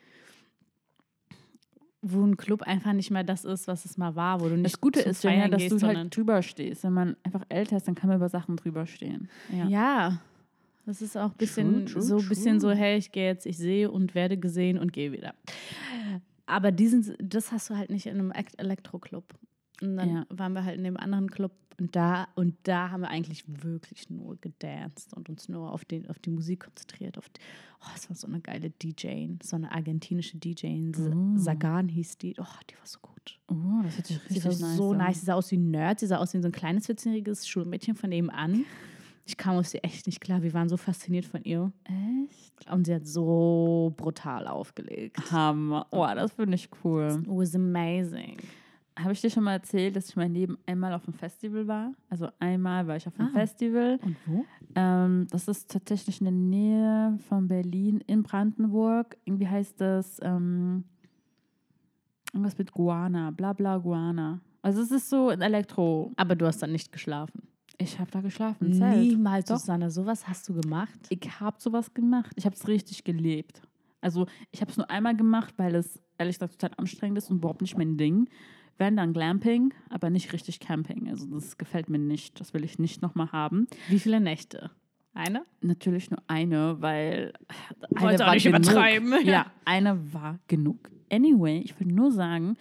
S2: wo ein Club einfach nicht mehr das ist, was es mal war, wo du nicht
S3: Das Gute ist ja, dass
S2: gehst,
S3: du halt drüber stehst. Wenn man einfach älter ist, dann kann man über Sachen drüber stehen. Ja.
S2: Ja, das ist auch ein bisschen
S3: True, true,
S2: so ein bisschen so,
S3: true.
S2: hey, ich gehe jetzt, ich sehe und werde gesehen und gehe wieder. Aber diesen, das hast du halt nicht in einem Elektroclub. Und dann
S3: Ja.
S2: waren wir halt in dem anderen Club und da und da haben wir eigentlich wirklich nur gedanced und uns nur auf, den, auf die Musik konzentriert. Auf die, oh, es war so eine geile DJ, so eine argentinische DJ,
S3: Oh.
S2: Sagan hieß die. Oh, die war so gut.
S3: Oh, das hört sich
S2: Sie
S3: richtig nice
S2: so
S3: an.
S2: nice. Sie sah aus wie ein Nerd. Sie sah aus wie so ein kleines, 14-jähriges Schulmädchen von nebenan. Ich kam aus ihr echt nicht klar. Wir waren so fasziniert von ihr.
S3: Echt?
S2: Und sie hat so brutal aufgelegt.
S3: Hammer. Oh, das finde ich cool.
S2: It was amazing.
S3: Habe ich dir schon mal erzählt, dass ich mein Leben einmal auf einem Festival war? Also einmal war ich auf einem
S2: Ah.
S3: Festival.
S2: Und wo?
S3: Ähm, das ist tatsächlich in der Nähe von Berlin in Brandenburg. Irgendwie heißt das ähm, irgendwas mit Guana, bla bla Guana. Also es ist so ein Elektro.
S2: Aber du hast dann nicht geschlafen.
S3: Ich habe da geschlafen. Zelt.
S2: Niemals,
S3: Doch.
S2: Susanne. Sowas hast du gemacht?
S3: Ich habe sowas gemacht. Ich habe es richtig gelebt. Also ich habe es nur einmal gemacht, weil es ehrlich gesagt total anstrengend ist und überhaupt nicht mein Ding. Wenn dann Glamping, aber nicht richtig Camping. Also das gefällt mir nicht. Das will ich nicht nochmal haben.
S2: Wie viele Nächte? Eine?
S3: Natürlich nur eine, weil eine
S2: Wollte auch nicht
S3: genug.
S2: übertreiben.
S3: Ja, eine war genug. Anyway, ich will nur sagen,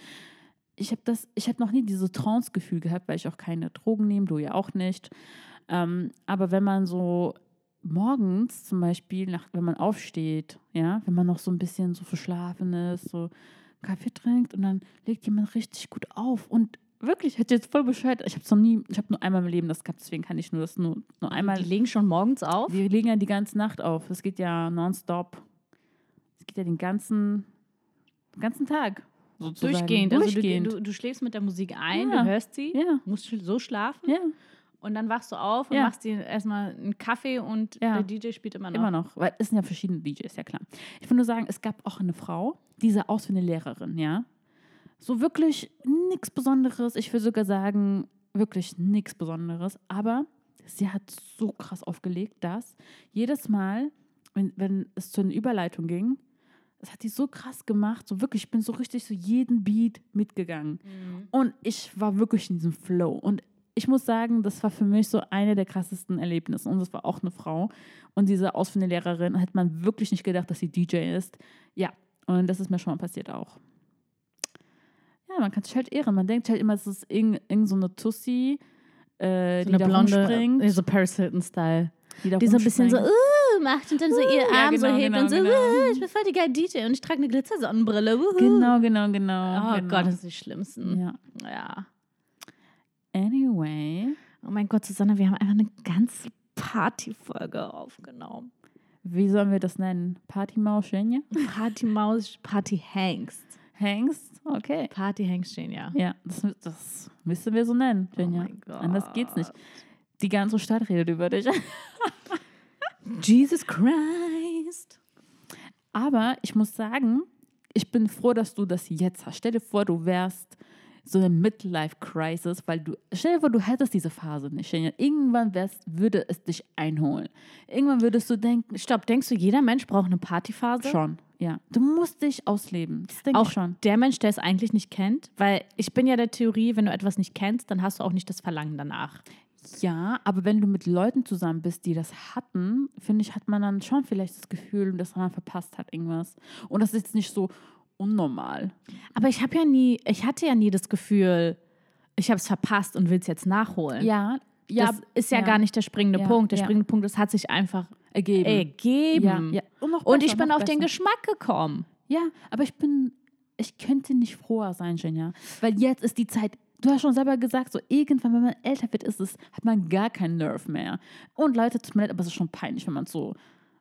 S3: ich habe das, ich habe noch nie dieses Trance-Gefühl gehabt, weil ich auch keine Drogen nehme, du ja auch nicht. Ähm, aber wenn man so morgens zum Beispiel, nach, wenn man aufsteht, ja, wenn man noch so ein bisschen so verschlafen ist, so Kaffee trinkt und dann legt jemand richtig gut auf und wirklich, ich hätte jetzt voll Bescheid, ich habe es noch nie, ich habe nur einmal im Leben das gehabt, deswegen kann ich nur das nur, nur einmal
S2: Die legen schon morgens auf?
S3: wir legen ja die ganze Nacht auf. Es geht ja nonstop. Es geht ja den ganzen, den ganzen Tag. Sozusagen.
S2: Durchgehend.
S3: Durchgehend.
S2: Also du, du, du schläfst mit der Musik ein,
S3: Ja.
S2: du hörst sie,
S3: ja,
S2: musst so schlafen
S3: ja,
S2: und dann wachst du auf und
S3: Ja.
S2: machst dir erstmal einen Kaffee und
S3: Ja.
S2: der DJ spielt immer noch.
S3: immer noch. Weil es sind ja verschiedene DJs, ja klar. Ich will nur sagen, es gab auch eine Frau, die sah aus wie eine Lehrerin, ja. So wirklich nichts Besonderes. Ich würde sogar sagen, wirklich nichts Besonderes. Aber sie hat so krass aufgelegt, dass jedes Mal, wenn, wenn es zu einer Überleitung ging, das hat die so krass gemacht. So wirklich, ich bin so richtig so jeden Beat mitgegangen.
S2: Mhm.
S3: Und ich war wirklich in diesem Flow. Und ich muss sagen, das war für mich so eine der krassesten Erlebnisse. Und das war auch eine Frau. Und diese ausführende Lehrerin hat man wirklich nicht gedacht, dass sie DJ ist. Ja, und das ist mir schon mal passiert auch. Ja, man kann sich halt ehren. Man denkt halt immer, es ist irgend, irgend so eine Tussi, äh,
S2: So
S3: die
S2: eine
S3: da
S2: blonde,
S3: rumspringt.
S2: ja, so Paris Hilton-Style.
S3: die, da
S2: Die so ein bisschen so, uh, macht und dann so ihr
S3: ja,
S2: Arm so
S3: genau,
S2: hebt
S3: genau,
S2: und so,
S3: genau.
S2: uh, ich bin voll die geile DJ und ich trage eine Glitzersonnenbrille. wuhu.
S3: Genau, genau, genau.
S2: Oh
S3: genau.
S2: Gott, das sind die schlimmsten.
S3: Ja.
S2: Ja.
S3: Anyway,
S2: Oh mein Gott, Susanne, wir haben einfach eine ganze Partyfolge aufgenommen.
S3: wie sollen wir das nennen? Partymaus Jenja?
S2: Partymaus, Partyhengst.
S3: Hengst? Okay.
S2: Partyhengst stehen, ja.
S3: Ja, das, das müssen wir so nennen, Jenja.
S2: mein Gott.
S3: Anders geht's nicht. Die ganze Stadt redet über dich.
S2: Jesus Christ.
S3: Aber ich muss sagen, ich bin froh, dass du das jetzt hast. Stell dir vor, du wärst so eine Midlife-Crisis, weil du, stell dir vor, du hättest diese Phase nicht. Irgendwann wärst, würde es dich einholen. Irgendwann würdest du denken,
S2: Stopp, denkst du, jeder Mensch braucht eine Partyphase?
S3: schon, ja. Du musst dich ausleben. Das denke
S2: Auch
S3: ich schon.
S2: der Mensch, der es eigentlich nicht kennt, weil ich bin ja der Theorie, wenn du etwas nicht kennst, dann hast du auch nicht das Verlangen danach.
S3: Ja, aber wenn du mit Leuten zusammen bist, die das hatten, finde ich, hat man dann schon vielleicht das Gefühl, dass man verpasst hat irgendwas. Und das ist jetzt nicht so unnormal.
S2: Aber ich habe ja nie, ich hatte ja nie das Gefühl, ich habe es verpasst und will es jetzt nachholen.
S3: Ja, ja.
S2: das ist ja, gar nicht der springende
S3: Ja,
S2: Punkt. Der
S3: ja.
S2: springende Punkt, es hat sich einfach
S3: ergeben.
S2: ergeben.
S3: Ja, ja. Und, noch
S2: Und
S3: besser,
S2: ich bin auf den
S3: besser.
S2: Geschmack gekommen.
S3: Ja, aber ich bin, ich könnte nicht froher sein, Jenja. Weil jetzt ist die Zeit, du hast schon selber gesagt, so irgendwann, wenn man älter wird, ist es, hat man gar keinen Nerv mehr. Und Leute, tut mir leid, aber es ist schon peinlich, wenn man so,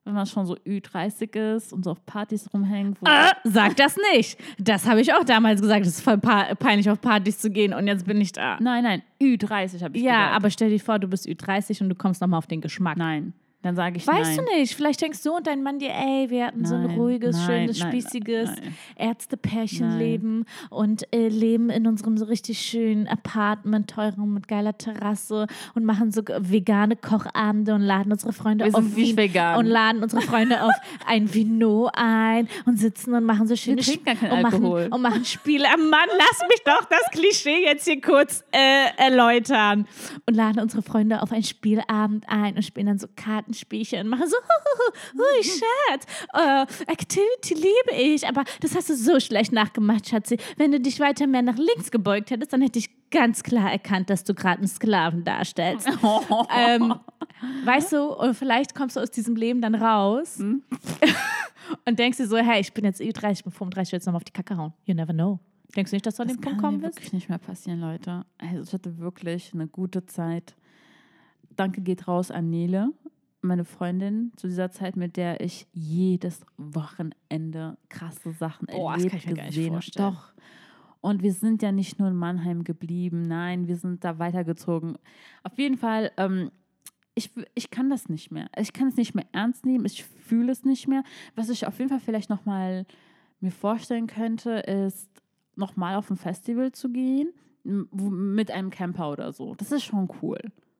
S3: wenn man schon so Ü30 ist und so auf Partys rumhängt.
S2: Äh, sag das nicht. Das habe ich auch damals gesagt. Es ist voll peinlich, auf Partys zu gehen und jetzt bin ich da.
S3: Nein, nein, Ü30 habe ich
S2: Ja,
S3: gesagt.
S2: aber stell dir vor, du bist Ü30 und du kommst nochmal auf den Geschmack.
S3: Nein, dann sage ich
S2: Weißt
S3: nein.
S2: du nicht, vielleicht denkst du und dein Mann dir, ey, wir hatten so ein
S3: Nein,
S2: ruhiges,
S3: nein,
S2: schönes,
S3: nein,
S2: spießiges
S3: nein.
S2: Ärztepärchenleben und äh, leben in unserem so richtig schönen Apartment, teuren mit geiler Terrasse und machen so vegane Kochabende und laden unsere Freunde
S3: Wir
S2: auf
S3: vegan.
S2: und laden unsere Freunde auf ein Vino ein und sitzen und machen so schöne
S3: keinen
S2: und machen, und machen Spiele. Mann, lass mich doch das Klischee jetzt hier kurz äh, erläutern. Und laden unsere Freunde auf einen Spielabend ein und spielen dann so Kartenspielchen und machen so, hui, Schatz, äh, Activity liebe ich, aber das hast du so schlecht nachgemacht, Schatzi. Wenn du dich weiter mehr nach links gebeugt hättest, dann hätte ich ganz klar erkannt, dass du gerade einen Sklaven darstellst. ähm, weißt du, und vielleicht kommst du aus diesem Leben dann raus
S3: Hm?
S2: und denkst dir so, hey, ich bin jetzt Ü30, ich bin 35, ich will jetzt nochmal auf die Kacke hauen. You never know. Denkst du nicht, dass du an
S3: Das
S2: den Punkt
S3: kann
S2: kommen wirst?
S3: wirklich nicht mehr passieren, Leute. Also ich hatte wirklich eine gute Zeit. Danke geht raus an Nele, meine Freundin zu dieser Zeit, mit der ich jedes Wochenende krasse Sachen
S2: Boah, das
S3: erlebt,
S2: kann ich mir
S3: gesehen.
S2: vorstellen.
S3: Doch. Und wir sind ja nicht nur in Mannheim geblieben, nein, wir sind da weitergezogen. Auf jeden Fall, ähm, ich, ich kann das nicht mehr. Ich kann es nicht mehr ernst nehmen, ich fühle es nicht mehr. Was ich auf jeden Fall vielleicht nochmal mir vorstellen könnte, ist, nochmal auf ein Festival zu gehen mit einem Camper oder so. Das ist schon cool,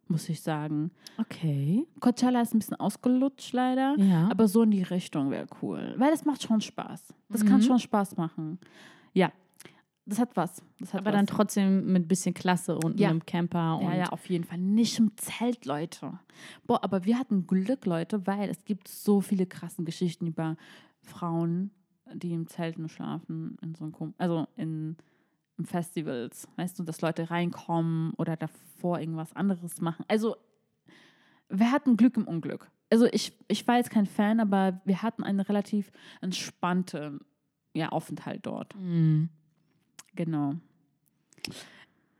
S3: muss ich sagen.
S2: Okay.
S3: Coachella ist ein bisschen ausgelutscht leider,
S2: Ja.
S3: aber so in die Richtung wäre cool, weil das macht schon Spaß. Das kann
S2: Mhm.
S3: schon Spaß machen. Ja, das hat was. Das hat
S2: Aber
S3: was.
S2: dann trotzdem mit ein bisschen Klasse und
S3: Ja.
S2: einem Camper. Und
S3: Ja, ja, auf jeden Fall. Nicht im Zelt, Leute. Boah, aber wir hatten Glück, Leute, weil es gibt so viele krassen Geschichten über Frauen, die im Zelt nur schlafen, in so einem, also in Festivals. Weißt du, dass Leute reinkommen oder davor irgendwas anderes machen. Also, wir hatten Glück im Unglück. Also, ich, ich war jetzt kein Fan, aber wir hatten einen relativ entspannten ja, Aufenthalt dort.
S2: Mhm.
S3: Genau.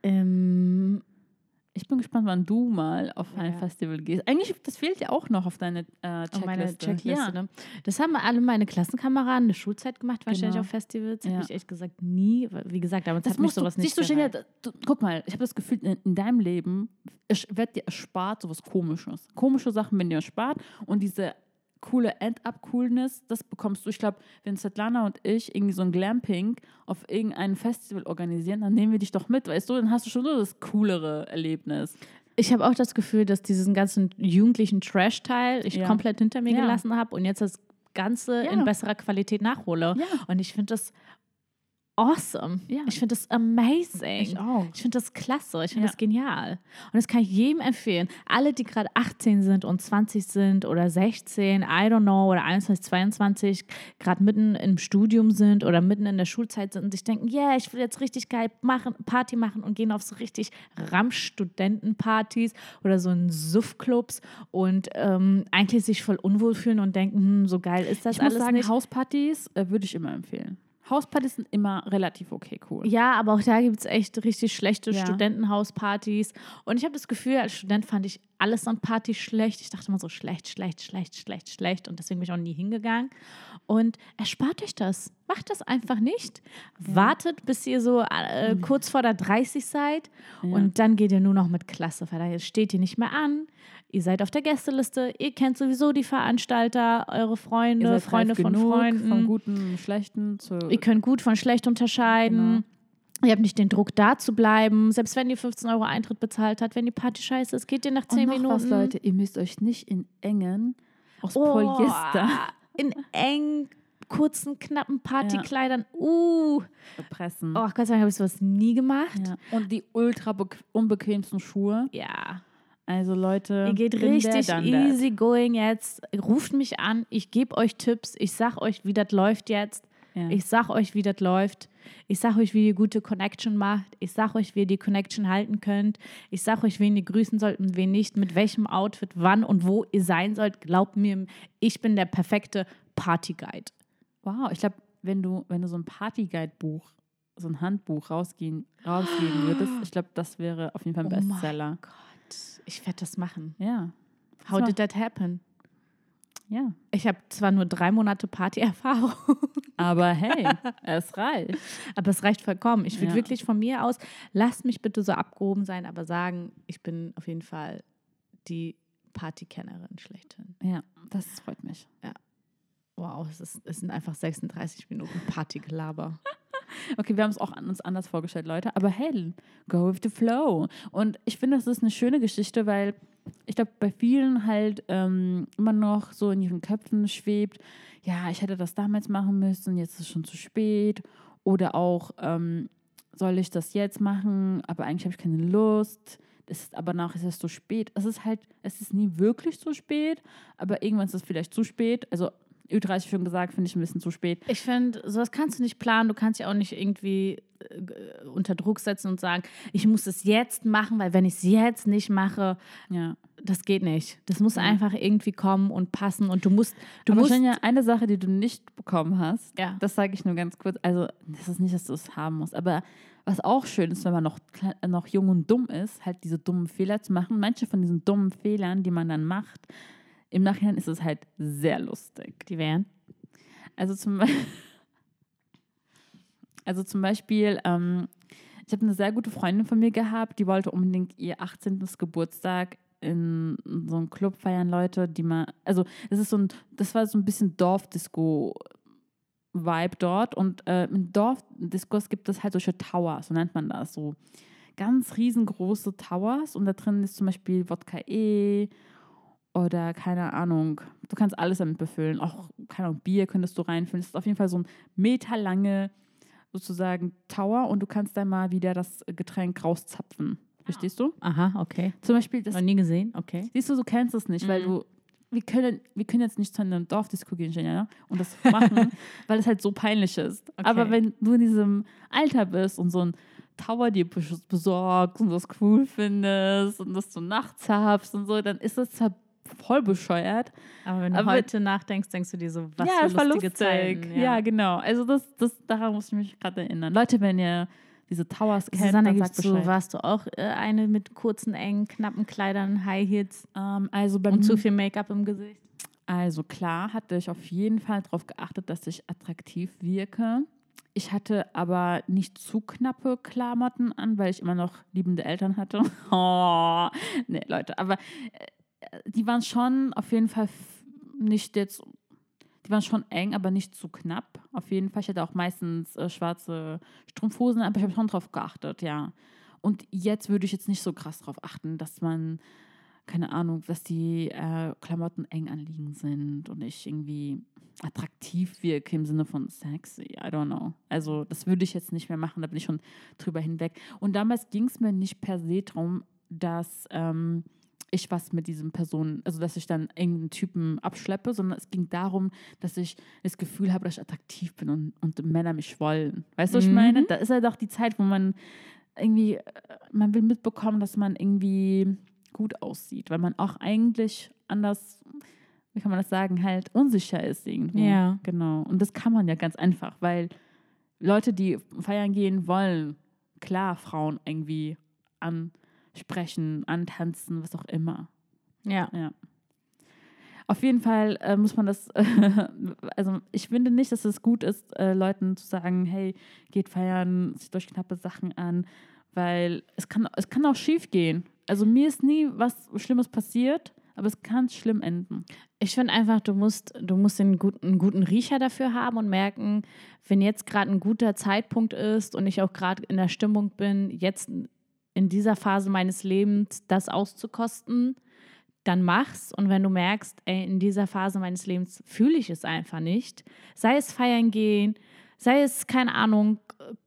S2: Ähm,
S3: Ich bin gespannt, wann du mal auf ein
S2: Ja.
S3: Festival gehst. Eigentlich, das fehlt ja auch noch auf deine äh, Checkliste.
S2: auf meine Checkliste.
S3: Ja.
S2: Ne? Das haben alle meine Klassenkameraden in der Schulzeit gemacht, wahrscheinlich
S3: Genau.
S2: auf Festivals.
S3: Ja.
S2: Habe ich echt gesagt, nie. Wie gesagt, damals
S3: Das
S2: hat mich
S3: musst du,
S2: sowas nicht
S3: Genia,
S2: gereizt.
S3: du, guck mal, ich habe das Gefühl, in, in deinem Leben wird dir erspart sowas Komisches. Komische Sachen werden dir erspart und diese coole End-Up-Coolness, das bekommst du. Ich glaube, wenn Svetlana und ich irgendwie so ein Glamping auf irgendeinem Festival organisieren, dann nehmen wir dich doch mit, weißt du? Dann hast du schon so das coolere Erlebnis.
S2: Ich habe auch das Gefühl, dass diesen ganzen jugendlichen Trash-Teil ich
S3: Ja.
S2: komplett hinter mir
S3: Ja.
S2: gelassen habe und jetzt das Ganze
S3: Ja.
S2: in besserer Qualität nachhole. Und ich finde das awesome.
S3: Ja.
S2: Ich finde das amazing.
S3: Ich auch.
S2: Ich finde das klasse. Ich finde
S3: Ja.
S2: das genial. Und das kann ich jedem empfehlen. Alle, die gerade 18 sind und 20 sind oder 16, I don't know, oder 21, 22, gerade mitten im Studium sind oder mitten in der Schulzeit sind und sich denken, yeah, ich will jetzt richtig geil machen, Party machen und gehen auf so richtig Ramsch-Studentenpartys oder so in Suff-Clubs und ähm, eigentlich sich voll unwohl fühlen und denken, hm, so geil ist das
S3: Ich muss
S2: alles
S3: sagen,
S2: nicht.
S3: Hauspartys äh, würde ich immer empfehlen. Hauspartys sind immer relativ okay cool.
S2: Ja, aber auch da gibt es echt richtig schlechte
S3: Ja.
S2: Studentenhauspartys. Und ich habe das Gefühl, als Student fand ich alles an Partys schlecht. Ich dachte immer so schlecht, schlecht, schlecht, schlecht, schlecht. Und deswegen bin ich auch nie hingegangen. Und erspart euch das. Macht das einfach nicht. Wartet, bis ihr so äh, kurz vor der 30 seid.
S3: Ja.
S2: Und dann geht ihr nur noch mit Klasse. Weil da steht ihr nicht mehr an. Ihr seid auf der Gästeliste. Ihr kennt sowieso die Veranstalter, eure Freunde, Freunde von Freunden.
S3: Von guten und schlechten zu.
S2: Ihr könnt gut von schlecht unterscheiden. Ihr habt nicht den Druck, da zu bleiben. Selbst wenn ihr 15 Euro Eintritt bezahlt habt, wenn die Party scheiße ist, geht ihr nach 10
S3: und noch
S2: Minuten.
S3: was, Leute, ihr müsst euch nicht in engen aus
S2: Oh,
S3: Polyester
S2: In eng, kurzen, knappen Partykleidern. Uh.
S3: pressen.
S2: Oh, Gott sei Dank habe ich sowas nie gemacht.
S3: Ja. Und die ultra bequ- unbequemsten Schuhe.
S2: Ja.
S3: Also Leute,
S2: Ihr geht richtig easy going jetzt. Ruft mich an. Ich gebe euch Tipps. Ich sag euch, wie das läuft jetzt.
S3: Ja.
S2: Ich sag euch, wie das läuft. Ich sag euch, wie ihr gute Connection macht. Ich sag euch, wie ihr die Connection halten könnt. Ich sag euch, wen ihr grüßen sollt und wen nicht, mit welchem Outfit, wann und wo ihr sein sollt. Glaubt mir, ich bin der perfekte Partyguide.
S3: Wow, ich glaube, wenn du, wenn du so ein Partyguide-Buch, so ein Handbuch rausgehen, rausgeben würdest, ich glaube, das wäre auf jeden Fall ein
S2: Oh
S3: Bestseller.
S2: Gott, ich werde das machen.
S3: Ja.
S2: How did that happen?
S3: Ja.
S2: Ich habe zwar nur drei Monate Partyerfahrung,
S3: Aber hey, es reicht.
S2: aber es reicht vollkommen. Ich würde
S3: Ja.
S2: wirklich von mir aus, lasst mich bitte so abgehoben sein, aber sagen, ich bin auf jeden Fall die Partykennerin schlechthin.
S3: Ja, das freut mich.
S2: Wow, es, ist, es sind einfach 36 Minuten Partygelaber.
S3: Okay, wir haben es auch an uns anders vorgestellt, Leute. Aber hey, go with the flow. Und ich finde, das ist eine schöne Geschichte, weil ich glaube, bei vielen halt ähm, immer noch so in ihren Köpfen schwebt, ja, ich hätte das damals machen müssen, jetzt ist es schon zu spät. Oder auch, ähm, soll ich das jetzt machen, aber eigentlich habe ich keine Lust. Es ist, aber nachher ist es zu spät. Es ist halt, es ist nie wirklich zu spät, aber irgendwann ist es vielleicht zu spät. Also Ü30 schon gesagt, finde ich ein bisschen zu spät.
S2: Ich finde, sowas kannst du nicht planen. Du kannst ja auch nicht irgendwie äh, unter Druck setzen und sagen, ich muss es jetzt machen, weil wenn ich es jetzt nicht mache,
S3: Ja.
S2: das geht nicht. Das muss
S3: Ja.
S2: einfach irgendwie kommen und passen und du musst, du
S3: aber
S2: musst,
S3: Shania, eine Sache, die du nicht bekommen hast,
S2: Ja.
S3: das sage ich nur ganz kurz. Also, das ist nicht, dass du es haben musst, aber was auch schön ist, wenn man noch, noch jung und dumm ist, halt diese dummen Fehler zu machen. Manche von diesen dummen Fehlern, die man dann macht, im Nachhinein ist es halt sehr lustig.
S2: die wären.
S3: Also zum, also zum Beispiel, ähm, ich habe eine sehr gute Freundin von mir gehabt, die wollte unbedingt ihr 18. Geburtstag in so einem Club feiern, Leute, die mal, also das ist so ein, das war so ein bisschen Dorfdisco-Vibe dort und äh, in Dorfdiscos gibt es halt solche Towers, so nennt man das, so ganz riesengroße Towers und da drin ist zum Beispiel Wodka E oder keine Ahnung, du kannst alles damit befüllen. Auch, keine Ahnung, Bier könntest du reinfüllen. Es ist auf jeden Fall so ein meterlange sozusagen Tower und du kannst dann mal wieder das Getränk rauszapfen. Verstehst du?
S2: Aha, okay.
S3: Zum Beispiel, das,
S2: Noch nie gesehen, okay.
S3: siehst du, du kennst es nicht, weil
S2: Mhm.
S3: du, wir können, wir können jetzt nicht zu einem Dorfdisco gehen, ja, und das machen, weil es halt so peinlich ist.
S2: Okay.
S3: Aber wenn du in diesem Alter bist und so ein Tower dir bes- besorgst und das cool findest und das du nachts habst und so, dann ist das zwar voll bescheuert,
S2: Aber wenn du
S3: Aber-
S2: heute nachdenkst, denkst du dir so, was
S3: ja,
S2: für lustige
S3: lustig.
S2: Zeiten.
S3: Ja. genau. Also das, das, daran muss ich mich gerade erinnern. Leute, wenn ihr diese Towers kennt,
S2: Susanne,
S3: dann sagt
S2: du, warst du auch äh, eine mit kurzen, engen, knappen Kleidern, High Heels
S3: Ähm, also,
S2: und zu viel Make-up im Gesicht?
S3: also klar hatte ich auf jeden Fall darauf geachtet, dass ich attraktiv wirke. Ich hatte aber nicht zu knappe Klamotten an, weil ich immer noch liebende Eltern hatte. Oh, nee, Leute, aber äh, die waren schon auf jeden Fall nicht jetzt, die waren schon eng, aber nicht zu knapp. Auf jeden Fall. Ich hatte auch meistens äh, schwarze Strumpfhosen, aber ich habe schon drauf geachtet, ja. Und jetzt würde ich jetzt nicht so krass darauf achten, dass man, keine Ahnung, dass die äh, Klamotten eng anliegend sind und ich irgendwie attraktiv wirke im Sinne von sexy. I don't know. Also das würde ich jetzt nicht mehr machen, da bin ich schon drüber hinweg. Und damals ging es mir nicht per se darum, dass ähm, ich was mit diesem Person, also dass ich dann irgendeinen Typen abschleppe, sondern es ging darum, dass ich das Gefühl habe, dass ich attraktiv bin und, und Männer mich wollen. Weißt du, was ich
S2: Mhm.
S3: meine? Da ist halt auch die Zeit, wo man irgendwie, äh, man will mitbekommen, dass man irgendwie gut aussieht, weil man auch eigentlich anders, wie kann man das sagen, halt unsicher ist irgendwie.
S2: Ja.
S3: Genau. Und das kann man ja ganz einfach, weil Leute, die feiern gehen wollen, klar, Frauen irgendwie ansprechen, antanzen, was auch immer.
S2: Ja.
S3: Ja. Auf jeden Fall äh, muss man das, also ich finde nicht, dass es gut ist, äh, Leuten zu sagen, hey, geht feiern, zieht euch knappe Sachen an, weil es kann, es kann auch schief gehen. Also mir ist nie was Schlimmes passiert, aber es kann schlimm enden.
S2: Ich finde einfach, du musst, du musst einen guten, einen guten Riecher dafür haben und merken, wenn jetzt gerade ein guter Zeitpunkt ist und ich auch gerade in der Stimmung bin, jetzt in dieser Phase meines Lebens das auszukosten, dann mach's. Und wenn du merkst, ey, in dieser Phase meines Lebens fühle ich es einfach nicht, sei es feiern gehen, sei es, keine Ahnung,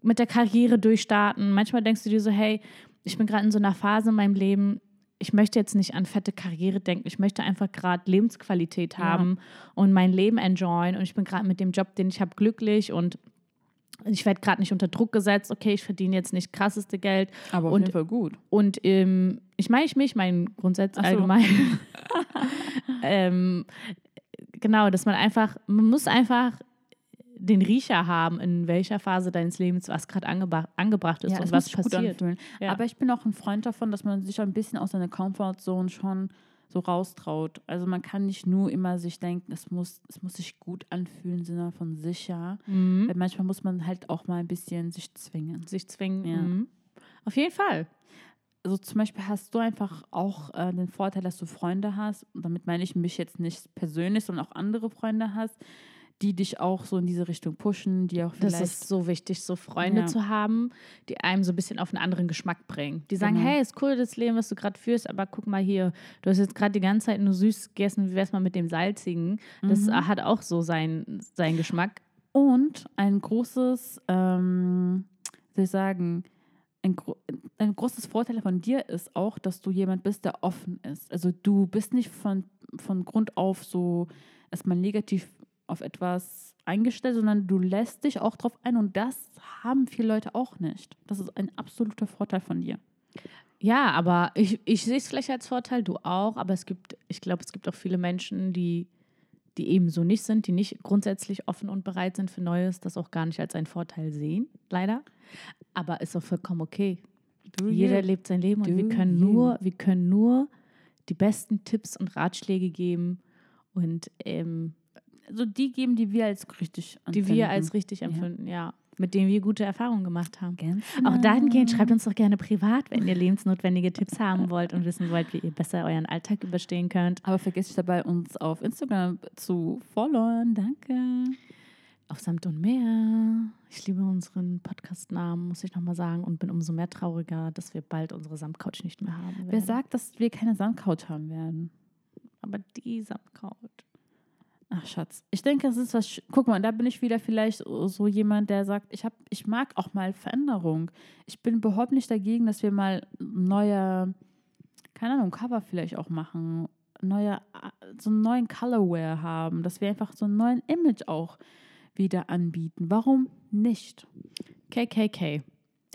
S2: mit der Karriere durchstarten. Manchmal denkst du dir so, hey, ich bin gerade in so einer Phase in meinem Leben, ich möchte jetzt nicht an fette Karriere denken, ich möchte einfach gerade Lebensqualität haben und mein Leben enjoyen. Und ich bin gerade mit dem Job, den ich habe, glücklich und ich werde gerade nicht unter Druck gesetzt, okay, ich verdiene jetzt nicht krasseste Geld.
S3: Aber auf
S2: Und-
S3: jeden Fall gut.
S2: Und ähm, ich meine ich mich, mein Grundsatz
S3: so.
S2: allgemein. ähm, genau, dass man einfach, man muss einfach den Riecher haben, in welcher Phase deines Lebens was gerade angebra angebracht ist
S3: Ja,
S2: und was passiert. Ja.
S3: Aber ich bin auch ein Freund davon, dass man sich ein bisschen aus seiner Comfortzone schon so raustraut. Also man kann nicht nur immer sich denken, es muss, es muss sich gut anfühlen, Sinne von sicher.
S2: Mhm.
S3: Weil manchmal muss man halt auch mal ein bisschen sich zwingen.
S2: Sich zwingen.
S3: Ja.
S2: Mhm. Auf jeden Fall.
S3: Also zum Beispiel hast du einfach auch äh, den Vorteil, dass du Freunde hast. Und damit meine ich mich jetzt nicht persönlich, sondern auch andere Freunde hast, die dich auch so in diese Richtung pushen, die auch
S2: Das
S3: vielleicht
S2: ist so wichtig, so Freunde
S3: Ja.
S2: zu haben, die einem so ein bisschen auf einen anderen Geschmack bringen. Die sagen,
S3: Genau.
S2: hey, ist cool das Leben, was du gerade führst, aber guck mal hier, du hast jetzt gerade die ganze Zeit nur süß gegessen, wie wär's mal mit dem Salzigen? Das
S3: Mhm.
S2: hat auch so seinen, seinen Geschmack.
S3: Und ein großes, ähm, soll ich sagen, ein, gro ein großes Vorteil von dir ist auch, dass du jemand bist, der offen ist. Also du bist nicht von, von Grund auf so erstmal negativ auf etwas eingestellt, sondern du lässt dich auch drauf ein und das haben viele Leute auch nicht. Das ist ein absoluter Vorteil von dir.
S2: Ja, aber ich, ich sehe es vielleicht als Vorteil, du auch, aber es gibt, ich glaube, es gibt auch viele Menschen, die, die eben so nicht sind, die nicht grundsätzlich offen und bereit sind für Neues, das auch gar nicht als einen Vorteil sehen, leider. Aber ist auch vollkommen okay. Jeder lebt sein Leben und wir können
S3: you.
S2: nur, wir können nur die besten Tipps und Ratschläge geben und ähm,
S3: Also die geben, die wir als richtig
S2: die wir
S3: empfinden.
S2: als richtig empfinden, ja. Mit denen wir gute Erfahrungen gemacht haben.
S3: Ganz
S2: Auch
S3: genau.
S2: dahingehend schreibt uns doch gerne privat, wenn ihr lebensnotwendige Tipps haben wollt und wissen wollt, wie ihr besser euren Alltag überstehen könnt.
S3: Aber vergesst nicht dabei, uns auf Instagram zu followen. Danke.
S2: Auf Samt und Meer. Ich liebe unseren Podcast-Namen, muss ich nochmal sagen, und bin umso mehr trauriger, dass wir bald unsere Samtcouch nicht mehr haben.
S3: Wer
S2: werden.
S3: sagt, dass wir keine Sandcouch haben werden?
S2: Aber die Samtcouch.
S3: Ach, Schatz. Ich denke, es ist was. Guck mal, da bin ich wieder vielleicht so jemand, der sagt, ich, hab, ich mag auch mal Veränderung. Ich bin überhaupt nicht dagegen, dass wir mal neue, keine Ahnung, Cover vielleicht auch machen. Neue, so einen neuen Colorware haben. Dass wir einfach so einen neuen Image auch wieder anbieten. Warum nicht?
S2: KKK.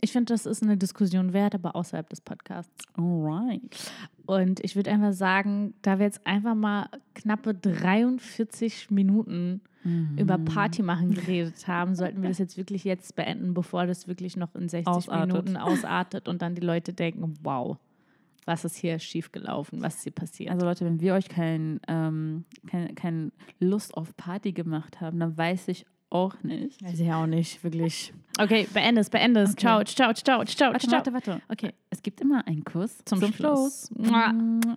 S2: Ich finde, das ist eine Diskussion wert, aber außerhalb des Podcasts.
S3: Alright.
S2: Und ich würde einfach sagen, da wir jetzt einfach mal knappe 43 Minuten
S3: Mhm.
S2: über Party machen geredet haben, sollten wir das jetzt wirklich jetzt beenden, bevor das wirklich noch in 60
S3: Ausartet.
S2: Minuten ausartet und dann die Leute denken, wow, was ist hier schiefgelaufen, was ist hier passiert.
S3: Also Leute, wenn wir euch kein, ähm, kein, kein Lust auf Party gemacht haben, dann weiß ich auch nicht.
S2: Weiß ich auch nicht, wirklich. Okay, beende es, beende es.
S3: Okay.
S2: Ciao, ciao, ciao, ciao,
S3: Warte,
S2: ciao.
S3: warte, warte.
S2: Okay,
S3: Es gibt immer einen Kuss
S2: zum,
S3: zum
S2: Schluss.
S3: Schluss.